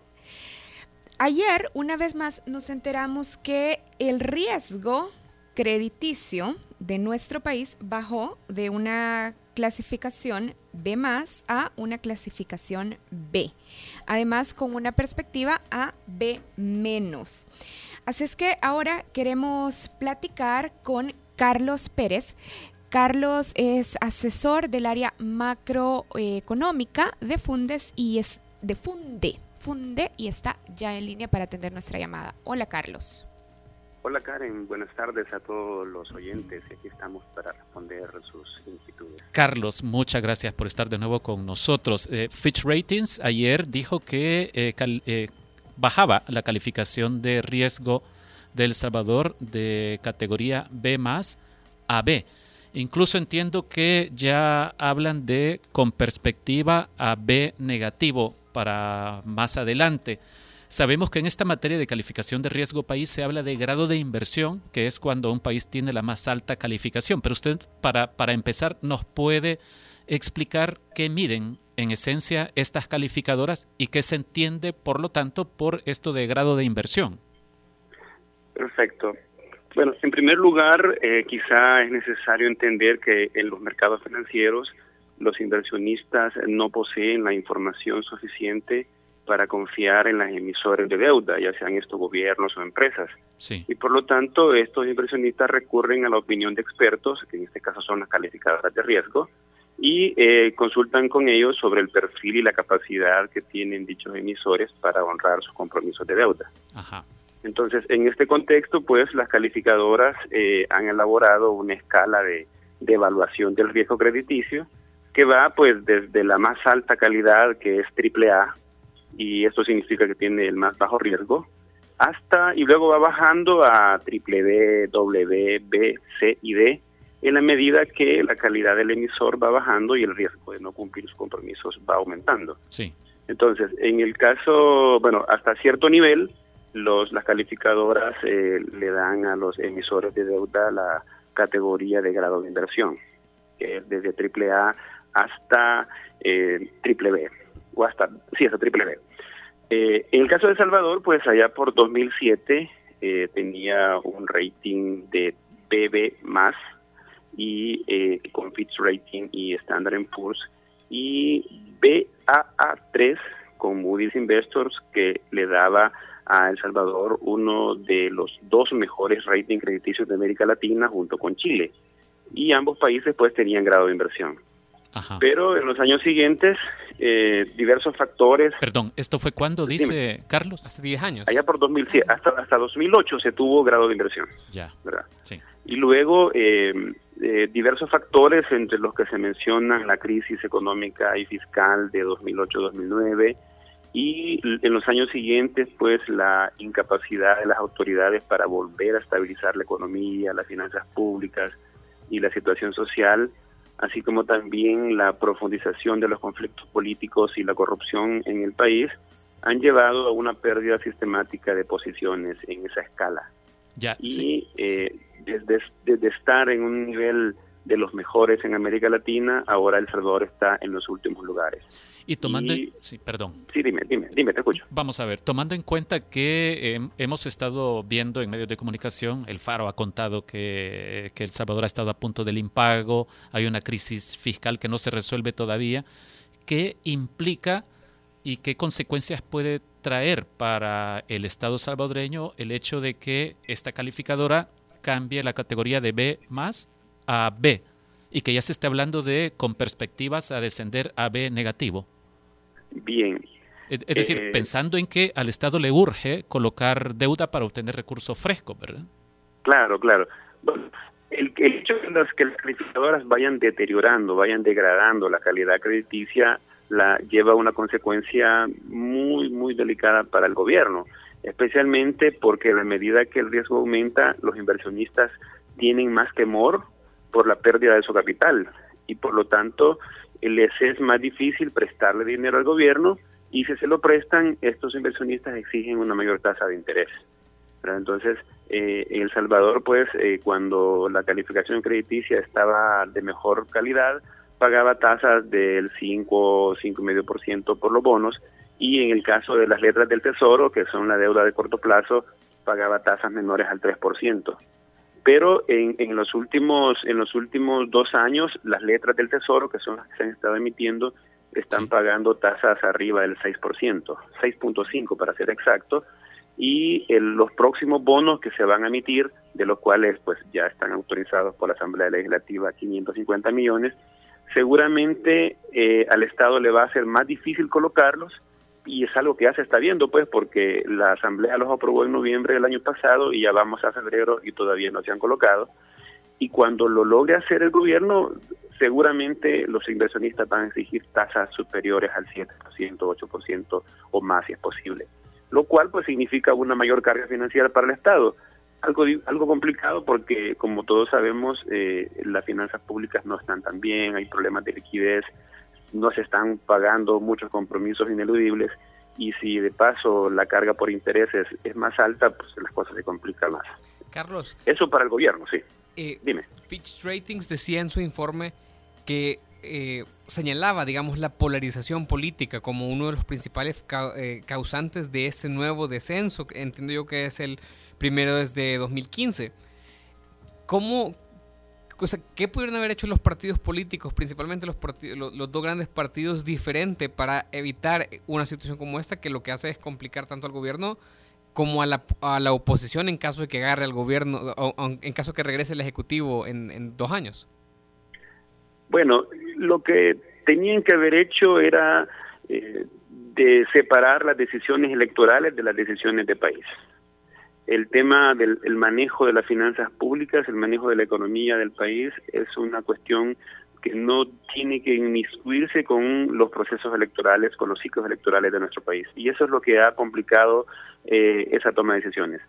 Ayer, una vez más, nos enteramos que el riesgo crediticio de nuestro país bajó de una clasificación B a una clasificación B. Además, con una perspectiva a B menos. Así es que ahora queremos platicar con Carlos Pérez. Carlos es asesor del área macroeconómica de Fundes y es de Funde, Funde y está ya en línea para atender nuestra llamada. Hola Carlos. Hola Karen, buenas tardes a todos los oyentes. Aquí estamos para responder sus inquietudes. Carlos, muchas gracias por estar de nuevo con nosotros. Eh, Fitch Ratings ayer dijo que eh, cal- eh, bajaba la calificación de riesgo de El Salvador de categoría B más a B. Incluso entiendo que ya hablan de con perspectiva a B negativo para más adelante. Sabemos que en esta materia de calificación de riesgo país se habla de grado de inversión, que es cuando un país tiene la más alta calificación. Pero usted, para, para empezar, nos puede explicar qué miden en esencia estas calificadoras y qué se entiende, por lo tanto, por esto de grado de inversión. Perfecto. Bueno, en primer lugar, eh, quizá es necesario entender que en los mercados financieros los inversionistas no poseen la información suficiente para confiar en las emisoras de deuda, ya sean estos gobiernos o empresas. Sí. Y por lo tanto, estos inversionistas recurren a la opinión de expertos, que en este caso son las calificadoras de riesgo, y eh, consultan con ellos sobre el perfil y la capacidad que tienen dichos emisores para honrar sus compromisos de deuda. Ajá. Entonces, en este contexto, pues las calificadoras eh, han elaborado una escala de, de evaluación del riesgo crediticio que va pues desde la más alta calidad, que es AAA, y esto significa que tiene el más bajo riesgo, hasta y luego va bajando a triple B, W, B, C y D, en la medida que la calidad del emisor va bajando y el riesgo de no cumplir sus compromisos va aumentando. Sí. Entonces, en el caso, bueno, hasta cierto nivel, los, las calificadoras eh, le dan a los emisores de deuda la categoría de grado de inversión, que es desde AAA hasta eh, triple B, o hasta, sí, hasta triple B. Eh, en el caso de Salvador, pues allá por 2007 eh, tenía un rating de BB más y eh, con Fitch Rating y Standard Poor's y BAA3 con Moody's Investors que le daba a El Salvador uno de los dos mejores ratings crediticios de América Latina junto con Chile. y ambos países pues tenían grado de inversión. Pero en los años siguientes, eh, diversos factores... Perdón, ¿esto fue cuándo, dice Carlos? Hace 10 años. Allá por 2007, hasta, hasta 2008 se tuvo grado de inversión. Ya. ¿verdad? Sí. Y luego eh, eh, diversos factores, entre los que se mencionan la crisis económica y fiscal de 2008-2009 y en los años siguientes, pues la incapacidad de las autoridades para volver a estabilizar la economía, las finanzas públicas y la situación social, así como también la profundización de los conflictos políticos y la corrupción en el país, han llevado a una pérdida sistemática de posiciones en esa escala. Ya, y eh, desde, desde estar en un nivel de los mejores en América Latina, ahora El Salvador está en los últimos lugares. Y tomando, sí, perdón. Sí, dime, dime, dime, te escucho. Vamos a ver, tomando en cuenta que eh, hemos estado viendo en medios de comunicación, el Faro ha contado que, que El Salvador ha estado a punto del impago, hay una crisis fiscal que no se resuelve todavía, ¿qué implica y qué consecuencias puede traer para el Estado salvadoreño el hecho de que esta calificadora cambie la categoría de B más a B y que ya se esté hablando de con perspectivas a descender a B negativo. Bien. Es, decir, eh, pensando en que al Estado le urge colocar deuda para obtener recursos frescos, ¿verdad? Claro, claro. el, hecho de las que las calificadoras vayan deteriorando, vayan degradando la calidad crediticia, la lleva a una consecuencia muy, muy delicada para el gobierno, especialmente porque a medida que el riesgo aumenta, los inversionistas tienen más temor por la pérdida de su capital y por lo tanto les es más difícil prestarle dinero al gobierno y si se lo prestan, estos inversionistas exigen una mayor tasa de interés. Entonces, eh, El Salvador, pues, eh, cuando la calificación crediticia estaba de mejor calidad, pagaba tasas del 5, 5,5% por los bonos y en el caso de las letras del Tesoro, que son la deuda de corto plazo, pagaba tasas menores al 3% pero en, en, los últimos en los últimos dos años las letras del tesoro que son las que se han estado emitiendo están pagando tasas arriba del 6%, 6.5 para ser exacto, y los próximos bonos que se van a emitir, de los cuales pues ya están autorizados por la Asamblea Legislativa 550 millones, seguramente eh, al Estado le va a ser más difícil colocarlos y es algo que ya se está viendo, pues, porque la Asamblea los aprobó en noviembre del año pasado y ya vamos a febrero y todavía no se han colocado. Y cuando lo logre hacer el gobierno, seguramente los inversionistas van a exigir tasas superiores al 7%, 8% o más si es posible. Lo cual pues significa una mayor carga financiera para el Estado. Algo, algo complicado porque, como todos sabemos, eh, las finanzas públicas no están tan bien, hay problemas de liquidez, no se están pagando muchos compromisos ineludibles y si de paso la carga por intereses es más alta, pues las cosas se complican más. Carlos. Eso para el gobierno, sí. Eh, Dime. Fitch Ratings decía en su informe que eh, señalaba, digamos, la polarización política como uno de los principales eh, causantes de ese nuevo descenso. Entiendo yo que es el primero desde 2015. ¿Cómo, ¿qué pudieron haber hecho los partidos políticos, principalmente los, los, dos grandes partidos, diferente para evitar una situación como esta que lo que hace es complicar tanto al gobierno como a la, a la oposición en caso de que agarre al gobierno, o, en caso de que regrese el Ejecutivo en, dos años? Bueno, lo que tenían que haber hecho era eh, de separar las decisiones electorales de las decisiones de país el tema del manejo de las finanzas públicas, el manejo de la economía del país es una cuestión que no tiene que inmiscuirse con los procesos electorales, con los ciclos electorales de nuestro país. Y eso es lo que ha complicado eh, esa toma de decisiones.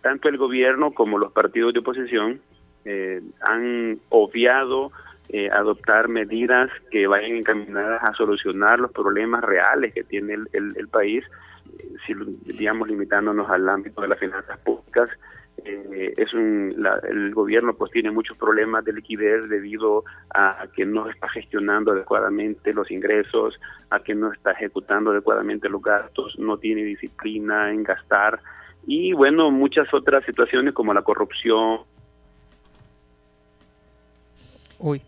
Tanto el gobierno como los partidos de oposición eh, han obviado eh, adoptar medidas que vayan encaminadas a solucionar los problemas reales que tiene el país si digamos limitándonos al ámbito de las finanzas públicas, eh, es un, el gobierno pues tiene muchos problemas de liquidez debido a que no está gestionando adecuadamente los ingresos, a que no está ejecutando adecuadamente los gastos, no tiene disciplina en gastar y bueno, muchas otras situaciones como la corrupción. Uy,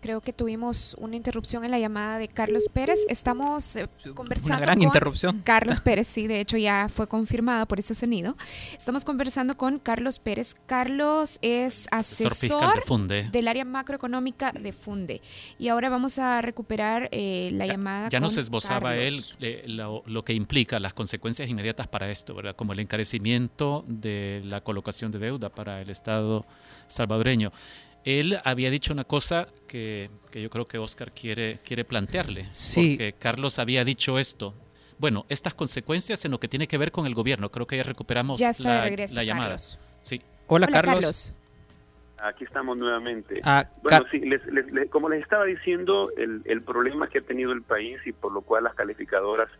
Creo que tuvimos una interrupción en la llamada de Carlos Pérez. Estamos eh, conversando Una gran con interrupción. Carlos [LAUGHS] Pérez, sí, de hecho ya fue confirmada por ese sonido. Estamos conversando con Carlos Pérez. Carlos es Asesor de Funde. del área macroeconómica de Funde. Y ahora vamos a recuperar eh, la llamada. Ya nos esbozaba Carlos. él eh, lo, lo que implica las consecuencias inmediatas para esto, ¿verdad? Como el encarecimiento de la colocación de deuda para el Estado salvadoreño. Él había dicho una cosa que, que yo creo que Oscar quiere, quiere plantearle. Sí. Porque Carlos había dicho esto. Bueno, estas consecuencias en lo que tiene que ver con el gobierno. Creo que ya recuperamos Ya la, regreso, la llamada. Carlos. Sí. Hola, Hola, Carlos. Aquí estamos nuevamente. Ah, Bueno, sí, les- les- les- como les estaba diciendo, el, el problema que ha tenido el país y por lo cual las calificadoras,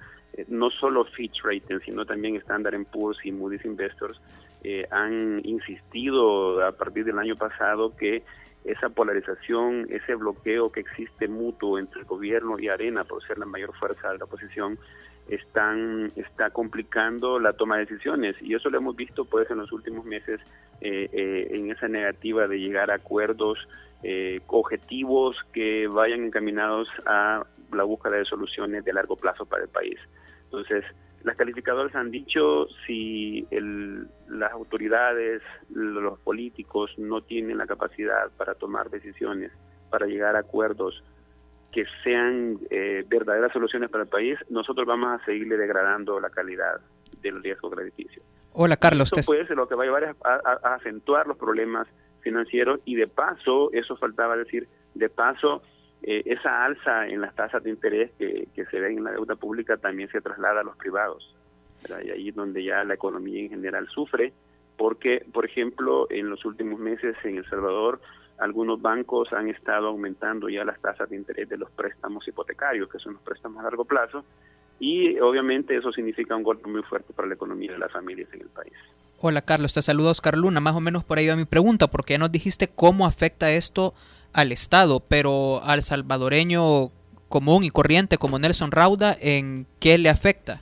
no solo Fitch Ratings, sino también Standard Poor's y Moody's Investors, eh, han insistido a partir del año pasado que esa polarización, ese bloqueo que existe mutuo entre el gobierno y Arena por ser la mayor fuerza de la oposición, están, está complicando la toma de decisiones. Y eso lo hemos visto pues en los últimos meses eh, eh, en esa negativa de llegar a acuerdos eh, objetivos que vayan encaminados a la búsqueda de soluciones de largo plazo para el país. Entonces, las calificadoras han dicho si el, las autoridades, los políticos no tienen la capacidad para tomar decisiones, para llegar a acuerdos que sean eh, verdaderas soluciones para el país, nosotros vamos a seguirle degradando la calidad del riesgo crediticio. Hola, Carlos. Esto puede ser lo que va a llevar es a, a- a acentuar los problemas financieros y de paso, eso faltaba decir, de paso, eh, esa alza en las tasas de interés que, que se ven en la deuda pública también se traslada a los privados. ¿verdad? Y ahí es donde ya la economía en general sufre, porque, por ejemplo, en los últimos meses en El Salvador, algunos bancos han estado aumentando ya las tasas de interés de los préstamos hipotecarios, que son los préstamos a largo plazo, y obviamente eso significa un golpe muy fuerte para la economía de las familias en el país. Hola, Carlos. Te saluda Oscar Luna. Más o menos por ahí va mi pregunta, porque ya nos dijiste cómo afecta esto al Estado, pero al salvadoreño común y corriente como Nelson Rauda, ¿en qué le afecta?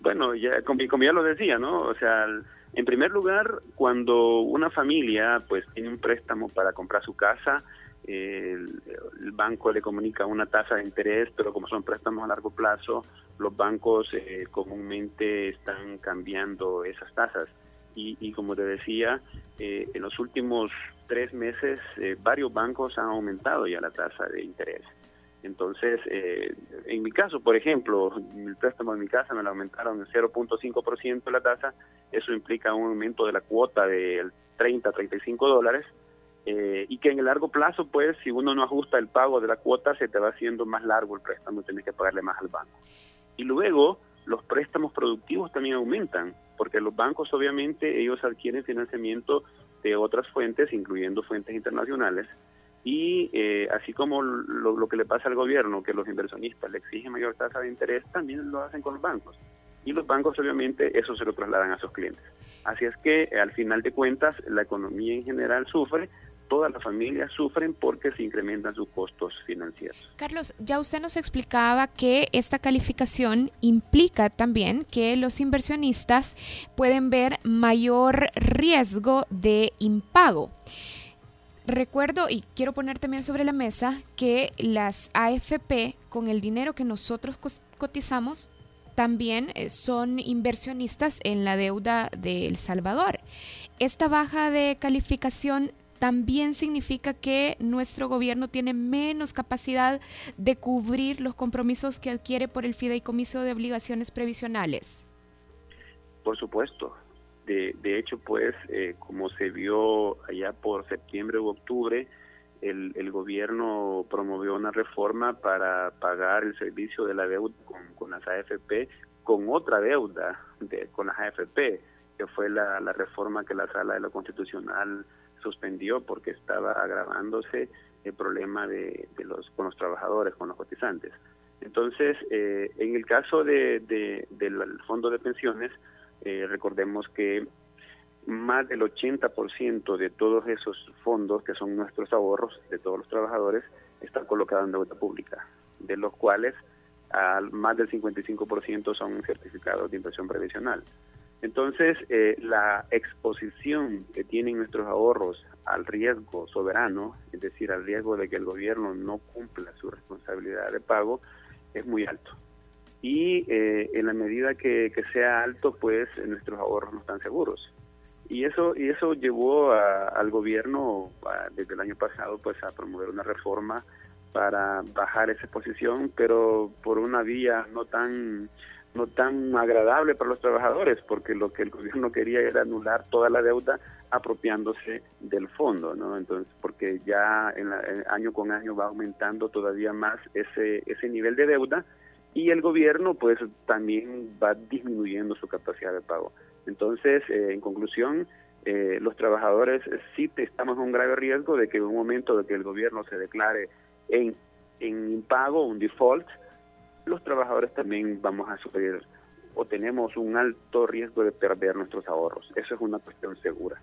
Bueno, ya como, ya lo decía, ¿no? O sea, en primer lugar, cuando una familia pues tiene un préstamo para comprar su casa, el, el banco le comunica una tasa de interés, pero como son préstamos a largo plazo, los bancos eh, comúnmente están cambiando esas tasas. Y, y como te decía, eh, en los últimos tres meses eh, varios bancos han aumentado ya la tasa de interés. Entonces, eh, en mi caso, por ejemplo, el préstamo de mi casa me lo aumentaron en 0.5% la tasa, eso implica un aumento de la cuota del 30 a 35 dólares, eh, y que en el largo plazo, pues, si uno no ajusta el pago de la cuota, se te va haciendo más largo el préstamo y tienes que pagarle más al banco. Y luego, los préstamos productivos también aumentan, porque los bancos, obviamente, ellos adquieren financiamiento de otras fuentes, incluyendo fuentes internacionales, y eh, así como lo, que le pasa al gobierno, que los inversionistas le exigen mayor tasa de interés, también lo hacen con los bancos. Y los bancos obviamente eso se lo trasladan a sus clientes. Así es que al final de cuentas la economía en general sufre, todas las familias sufren porque se incrementan sus costos financieros. Carlos, ya usted nos explicaba que esta calificación implica también que los inversionistas pueden ver mayor riesgo de impago. Recuerdo y quiero poner también sobre la mesa que las AFP, con el dinero que nosotros cotizamos, también eh, son inversionistas en la deuda de El Salvador. Esta baja de calificación también significa que nuestro gobierno tiene menos capacidad de cubrir los compromisos que adquiere por el fideicomiso de obligaciones previsionales. Por supuesto. De, de hecho, pues, eh, como se vio allá por septiembre u octubre, el, el gobierno promovió una reforma para pagar el servicio de la deuda con, con las AFP con otra deuda de, con las AFP, que fue la, la reforma que la Sala de lo Constitucional suspendió porque estaba agravándose el problema de, los con los trabajadores, con los cotizantes. Entonces, eh, en el caso de, del fondo de pensiones, eh, recordemos que más del 80% de todos esos fondos, que son nuestros ahorros de todos los trabajadores, están colocados en deuda pública, de los cuales al más del 55% son certificados de inversión previsional. Entonces, eh, la exposición que tienen nuestros ahorros al riesgo soberano, es decir, al riesgo de que el gobierno no cumpla su responsabilidad de pago, es muy alto. Y eh, en la medida que, sea alto, pues nuestros ahorros no están seguros. Y eso, y eso llevó al gobierno desde el año pasado pues a promover una reforma para bajar esa posición, pero por una vía no tan no tan agradable para los trabajadores, porque lo que el gobierno quería era anular toda la deuda apropiándose del fondo, ¿no? Entonces, porque ya en año con año va aumentando todavía más ese ese nivel de deuda y el gobierno pues también va disminuyendo su capacidad de pago. Entonces, eh, en conclusión, eh, los trabajadores sí estamos en un grave riesgo de que en un momento de que el gobierno se declare en, en impago, un default, los trabajadores también vamos a sufrir o tenemos un alto riesgo de perder nuestros ahorros. Eso es una cuestión segura.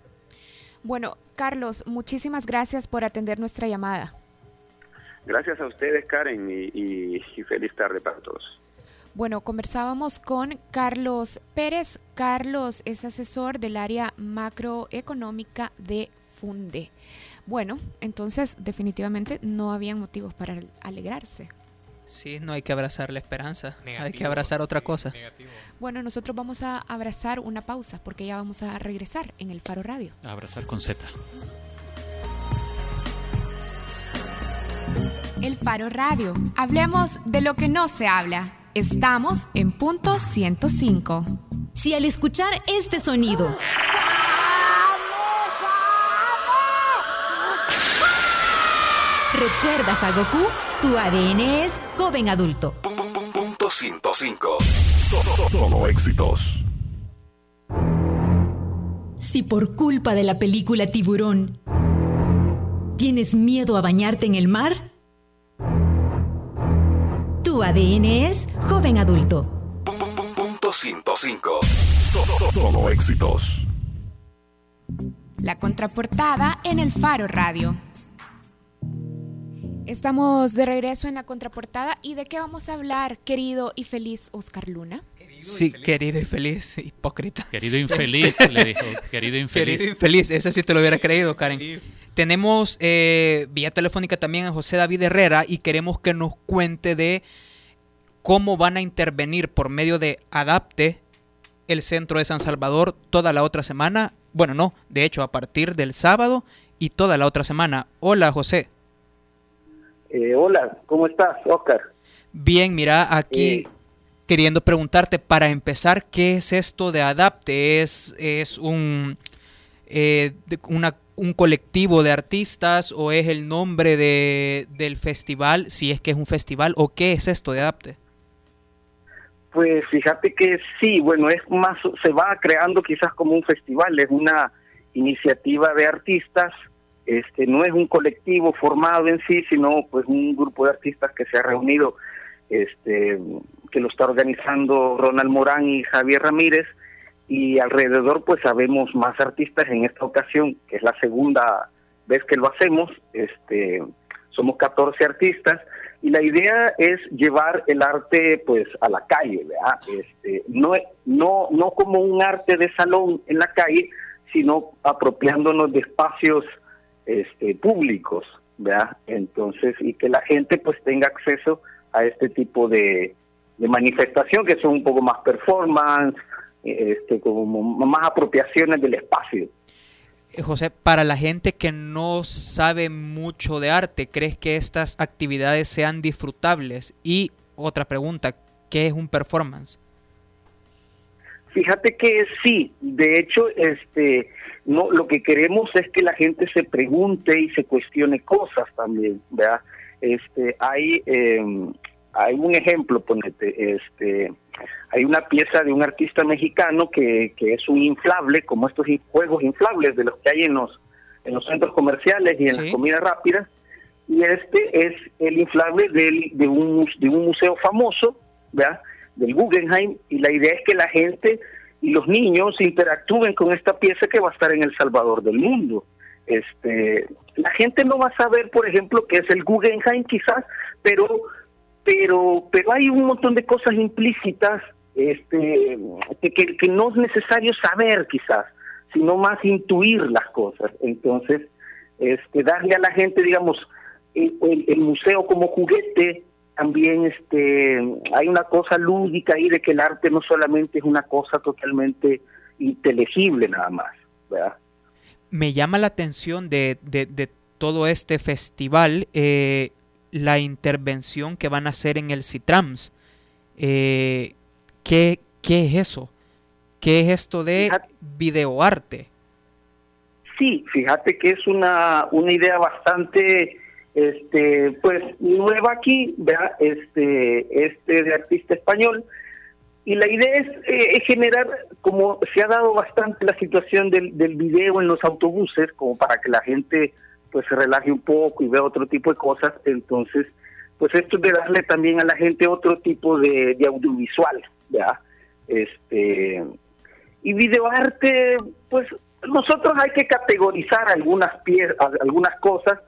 Bueno, Carlos, muchísimas gracias por atender nuestra llamada. Gracias a ustedes, Karen, y, feliz tarde para todos. Bueno, conversábamos con Carlos Pérez. Carlos es asesor del área macroeconómica de Funde. Bueno, entonces definitivamente no habían motivos para alegrarse. Sí, no hay que abrazar la esperanza, hay que abrazar otra cosa. Bueno, nosotros vamos a abrazar una pausa porque ya vamos a regresar en el Faro Radio. abrazar con Z. El Faro Radio. Hablemos de lo que no se habla. Estamos en punto 105. Si al escuchar este sonido recuerdas a Goku, tu ADN es joven adulto. Punto 105. Solo éxitos. Si por culpa de la película Tiburón tienes miedo a bañarte en el mar, tu ADN es joven adulto. Punto 105. Solo éxitos. La contraportada en el Faro Radio. Estamos de regreso en la contraportada y de qué vamos a hablar, querido y feliz Oscar Luna. sí, querido y feliz, [LAUGHS] hipócrita. Querido infeliz, le dijo. Querido [LAUGHS] infeliz. Querido infeliz, ese sí te lo hubiera creído, Karen. Tenemos eh, vía telefónica también a José David Herrera y queremos que nos cuente de cómo van a intervenir por medio de Adapte el centro de San Salvador toda la otra semana. Bueno, no, de hecho, a partir del sábado y toda la otra semana. Hola, José. Eh, hola, ¿cómo estás, Oscar? Bien, mira, aquí eh, queriendo preguntarte, para empezar, ¿qué es esto de Adapte? ¿Es, es un, eh, un colectivo de artistas o es el nombre de, del festival, si es que es un festival, o qué es esto de Adapte? Pues fíjate que sí, bueno, es más, se va creando quizás como un festival, es una iniciativa de artistas este no es un colectivo formado en sí, sino pues un grupo de artistas que se ha reunido, este que lo está organizando Ronald Morán y Javier Ramírez y alrededor pues sabemos más artistas en esta ocasión, que es la segunda vez que lo hacemos, este somos 14 artistas y la idea es llevar el arte pues a la calle, ¿verdad? Este, no no no como un arte de salón en la calle, sino apropiándonos de espacios este, públicos, ¿verdad? Entonces, y que la gente pues tenga acceso a este tipo de, manifestación que son un poco más performance, este, como más apropiaciones del espacio. Eh, José, para la gente que no sabe mucho de arte, ¿crees que estas actividades sean disfrutables? Y otra pregunta, ¿qué es un performance? Fíjate que sí, de hecho, este, no, lo que queremos es que la gente se pregunte y se cuestione cosas también, ¿verdad? Este, hay, em, hay un ejemplo, ponete, este, hay una pieza de un artista mexicano que, que es un inflable, como estos juegos inflables de los que hay en los, en los centros comerciales y en las comidas rápidas, y este es el inflable del, de, un, de un museo famoso, ¿verdad? Del Guggenheim, y la idea es que la gente y los niños interactúen con esta pieza que va a estar en El Salvador del mundo. Este, la gente no va a saber, por ejemplo, qué es el Guggenheim quizás, pero pero pero hay un montón de cosas implícitas este que, que no es necesario saber quizás, sino más intuir las cosas. Entonces, este, darle a la gente, digamos, el, el museo como juguete, también este hay una cosa lúdica ahí de que el arte no solamente es una cosa totalmente inteligible nada más, ¿verdad? Me llama la atención de, de, todo este festival eh, la intervención que van a hacer en el Citrams. Eh, ¿qué, ¿Qué es eso? ¿Qué es esto de videoarte? Sí, fíjate que es una, una idea bastante este pues nueva aquí, ¿verdad? Este, este de artista español. Y la idea es, eh, generar, como se ha dado bastante la situación del, del video en los autobuses, como para que la gente pues se relaje un poco y vea otro tipo de cosas, entonces pues esto es de darle también a la gente otro tipo de, de audiovisual, ¿ya? Este, y videoarte, pues nosotros hay que categorizar algunas piezas, algunas cosas,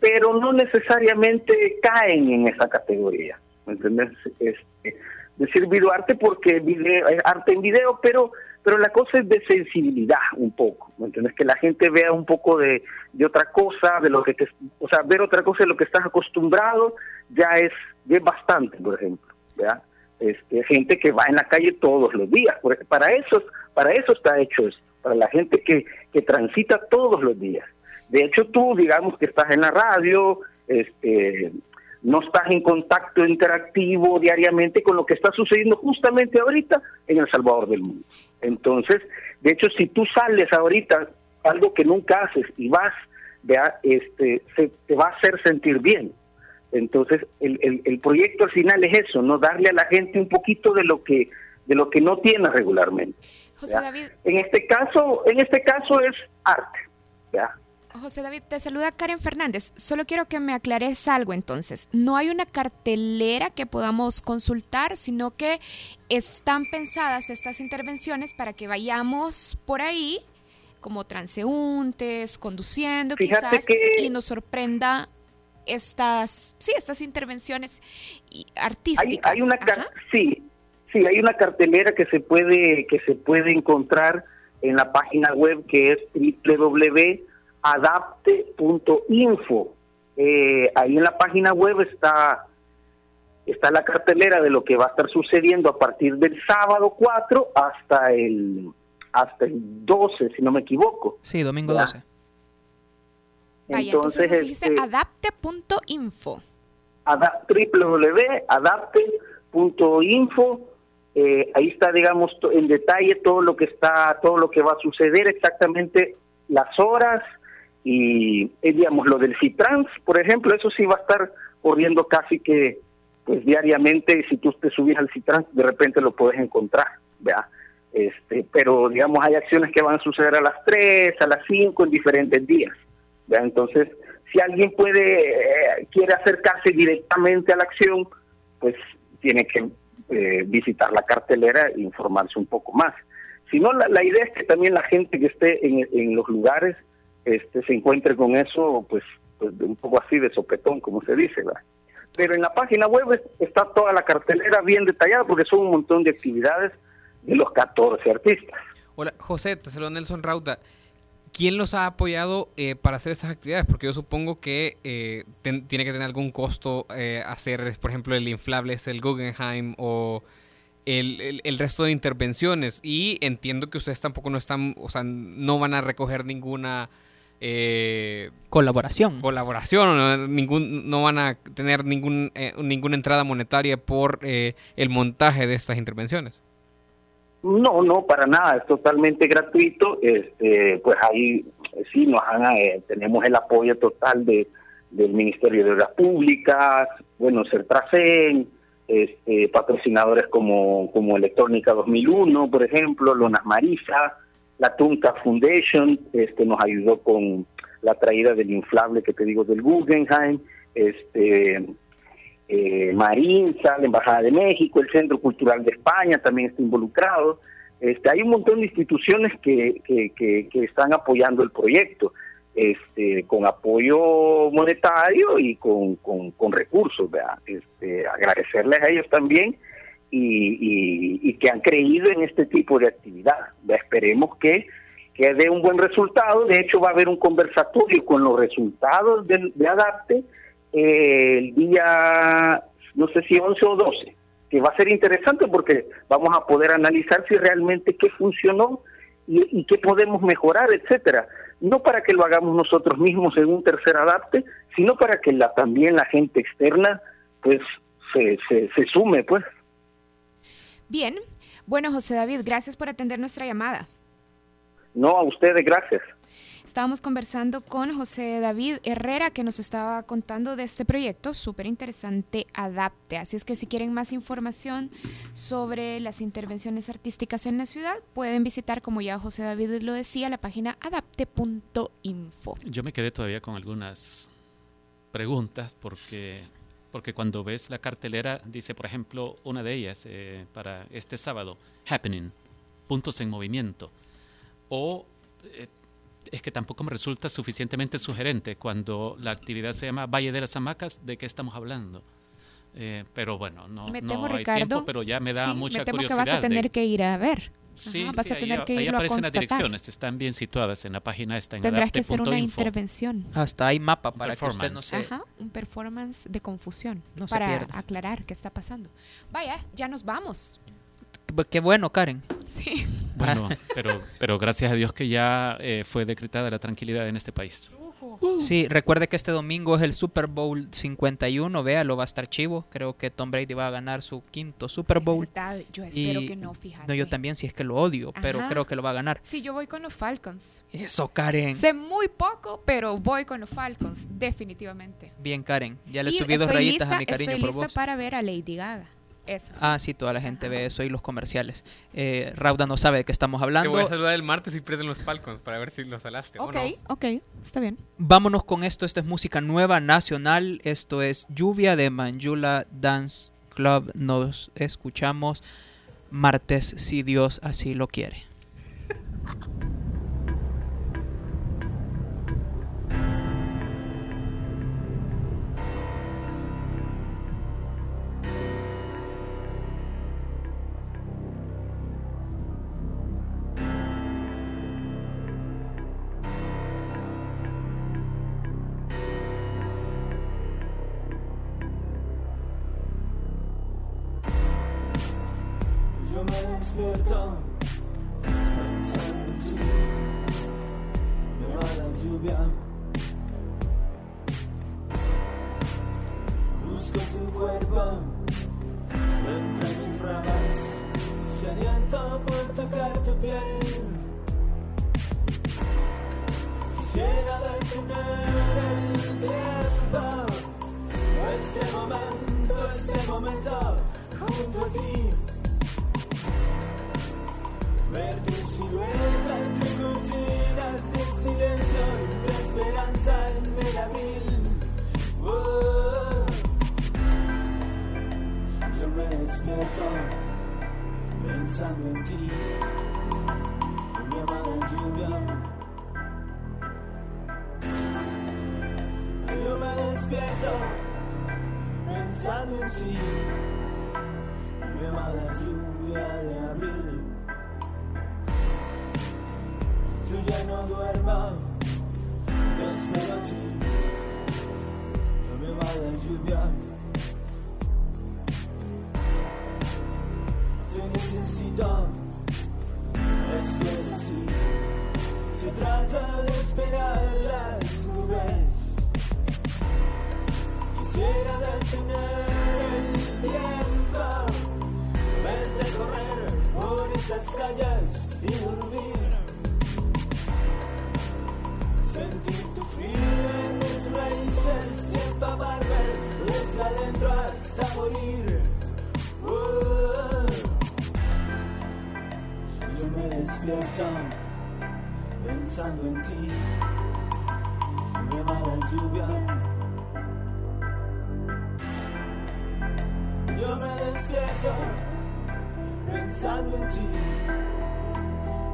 pero no necesariamente caen en esa categoría. ¿Me entiendes? Este, decir videoarte porque es arte en video, pero pero la cosa es de sensibilidad un poco, ¿me entiendes? Que la gente vea un poco de, de otra cosa, de lo que, o sea, ver otra cosa de lo que estás acostumbrado ya es, es bastante, por ejemplo, ¿verdad? Este, gente que va en la calle todos los días, para eso, para eso está hecho esto, para la gente que, que transita todos los días. De hecho, tú, digamos que estás en la radio, este, no estás en contacto interactivo diariamente con lo que está sucediendo justamente ahorita en El Salvador del mundo. Entonces, de hecho, si tú sales ahorita, algo que nunca haces, y vas, vea, este, se, te va a hacer sentir bien. Entonces, el, el, proyecto al final es eso, no darle a la gente un poquito de lo que de lo que no tiene regularmente. José David. En este caso, en este caso es arte. ¿ya? José David, te saluda Karen Fernández. Solo quiero que me aclares algo entonces. No hay una cartelera que podamos consultar, sino que están pensadas estas intervenciones para que vayamos por ahí como transeúntes, conduciendo quizás, y nos sorprenda estas, sí, estas intervenciones artísticas. Hay, una sí, sí, hay una cartelera que se puede que se puede encontrar en la página web que es www adapte.info. Eh, ahí en la página web está, está la cartelera de lo que va a estar sucediendo a partir del sábado 4 hasta el, hasta el 12, si no me equivoco. Sí, domingo 12. entonces, entonces dice este, adapte.info. www.adapte.info eh, ahí está digamos en detalle todo lo que está todo lo que va a suceder exactamente las horas y eh, digamos lo del Citrans, por ejemplo, eso sí va a estar corriendo casi que pues diariamente, si tú te subís al Citrans, de repente lo puedes encontrar, ¿vea? Este, pero digamos hay acciones que van a suceder a las 3, a las 5 en diferentes días. ¿vea? Entonces, si alguien puede eh, quiere acercarse directamente a la acción, pues tiene que eh, visitar la cartelera e informarse un poco más. Si no, la, idea es que también la gente que esté en los lugares este, se encuentre con eso, pues, pues un poco así de sopetón, como se dice, ¿verdad? Pero en la página web está toda la cartelera bien detallada porque son un montón de actividades de los 14 artistas. Hola, José, te saludo Nelson Rauta. ¿Quién los ha apoyado eh, para hacer esas actividades? Porque yo supongo que eh, tiene que tener algún costo eh, hacer, por ejemplo, el inflable el Guggenheim o el, el, resto de intervenciones. Y entiendo que ustedes tampoco no están, o sea, no van a recoger ninguna eh, colaboración. Colaboración, no, ningún, no van a tener ningún, eh, ninguna entrada monetaria por eh, el montaje de estas intervenciones. No, no, para nada, es totalmente gratuito. Este, pues ahí sí nos han, eh, tenemos el apoyo total de, del Ministerio de Obras Públicas, bueno, Certracen, este, patrocinadores como, como Electrónica 2001, por ejemplo, Lonas Marisa, la Tunca Foundation este, nos ayudó con la traída del inflable que te digo del Guggenheim, este, eh, Marinza, la Embajada de México, el Centro Cultural de España también está involucrado. Este, hay un montón de instituciones que, que, que, están apoyando el proyecto, este, con apoyo monetario y con, con, con recursos. Este, agradecerles a ellos también y, y, que han creído en este tipo de actividad. Esperemos que, que dé un buen resultado. De hecho, va a haber un conversatorio con los resultados de, de Adapte eh, el día, no sé si 11 o 12, que va a ser interesante porque vamos a poder analizar si realmente qué funcionó y, qué podemos mejorar, etcétera. No para que lo hagamos nosotros mismos en un tercer adapte, sino para que la, también la gente externa pues se, se, se sume, pues. Bien. Bueno, José David, gracias por atender nuestra llamada. No, a ustedes, gracias. Estábamos conversando con José David Herrera que nos estaba contando de este proyecto súper interesante Adapte. Así es que si quieren más información sobre las intervenciones artísticas en la ciudad, pueden visitar, como ya José David lo decía, la página adapte.info. Yo me quedé todavía con algunas preguntas porque porque cuando ves la cartelera dice, por ejemplo, una de ellas eh, para este sábado, Happening, puntos en movimiento. O eh, es que tampoco me resulta suficientemente sugerente cuando la actividad se llama Valle de las Hamacas, ¿de qué estamos hablando? Eh, pero bueno, no, no hay tiempo, pero ya me da mucha me temo curiosidad. que vas a tener que ir a ver. Sí, vas a tener que ahí aparecen las direcciones, están bien situadas en la página esta en Tendrás que hacer una intervención. Hasta hay mapa para que usted no se... Ajá, un performance de confusión no para aclarar qué está pasando. Vaya, ya nos vamos. Qué bueno, Karen. Sí. Bueno, pero, pero gracias a Dios que ya eh, fue decretada la tranquilidad en este país. Sí, recuerde que este domingo es el Super Bowl 51, véalo, va a estar chivo. Creo que Tom Brady va a ganar su quinto Super Bowl. yo espero que no, fíjate. No, yo también, si es que lo odio, pero creo que lo va a ganar. Sí, yo voy con los Falcons. Eso, Karen. Sé muy poco, pero voy con los Falcons, definitivamente. Bien, Karen. Ya le subí dos rayitas a mi cariño estoy lista para ver a Lady Gaga. Ah, sí, toda la gente ve eso y los comerciales. Eh, Rauda no sabe de qué estamos hablando. Te voy a saludar el martes y pierden los Falcons para ver si los salaste Ok, o no. ok, está bien. Vámonos con esto. Esto es música nueva, nacional. Esto es Lluvia de Manjula Dance Club. Nos escuchamos martes si Dios así lo quiere. [LAUGHS] small town ti me mala lluvia. Yo me despierto pensando en ti,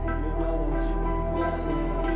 me mala lluvia.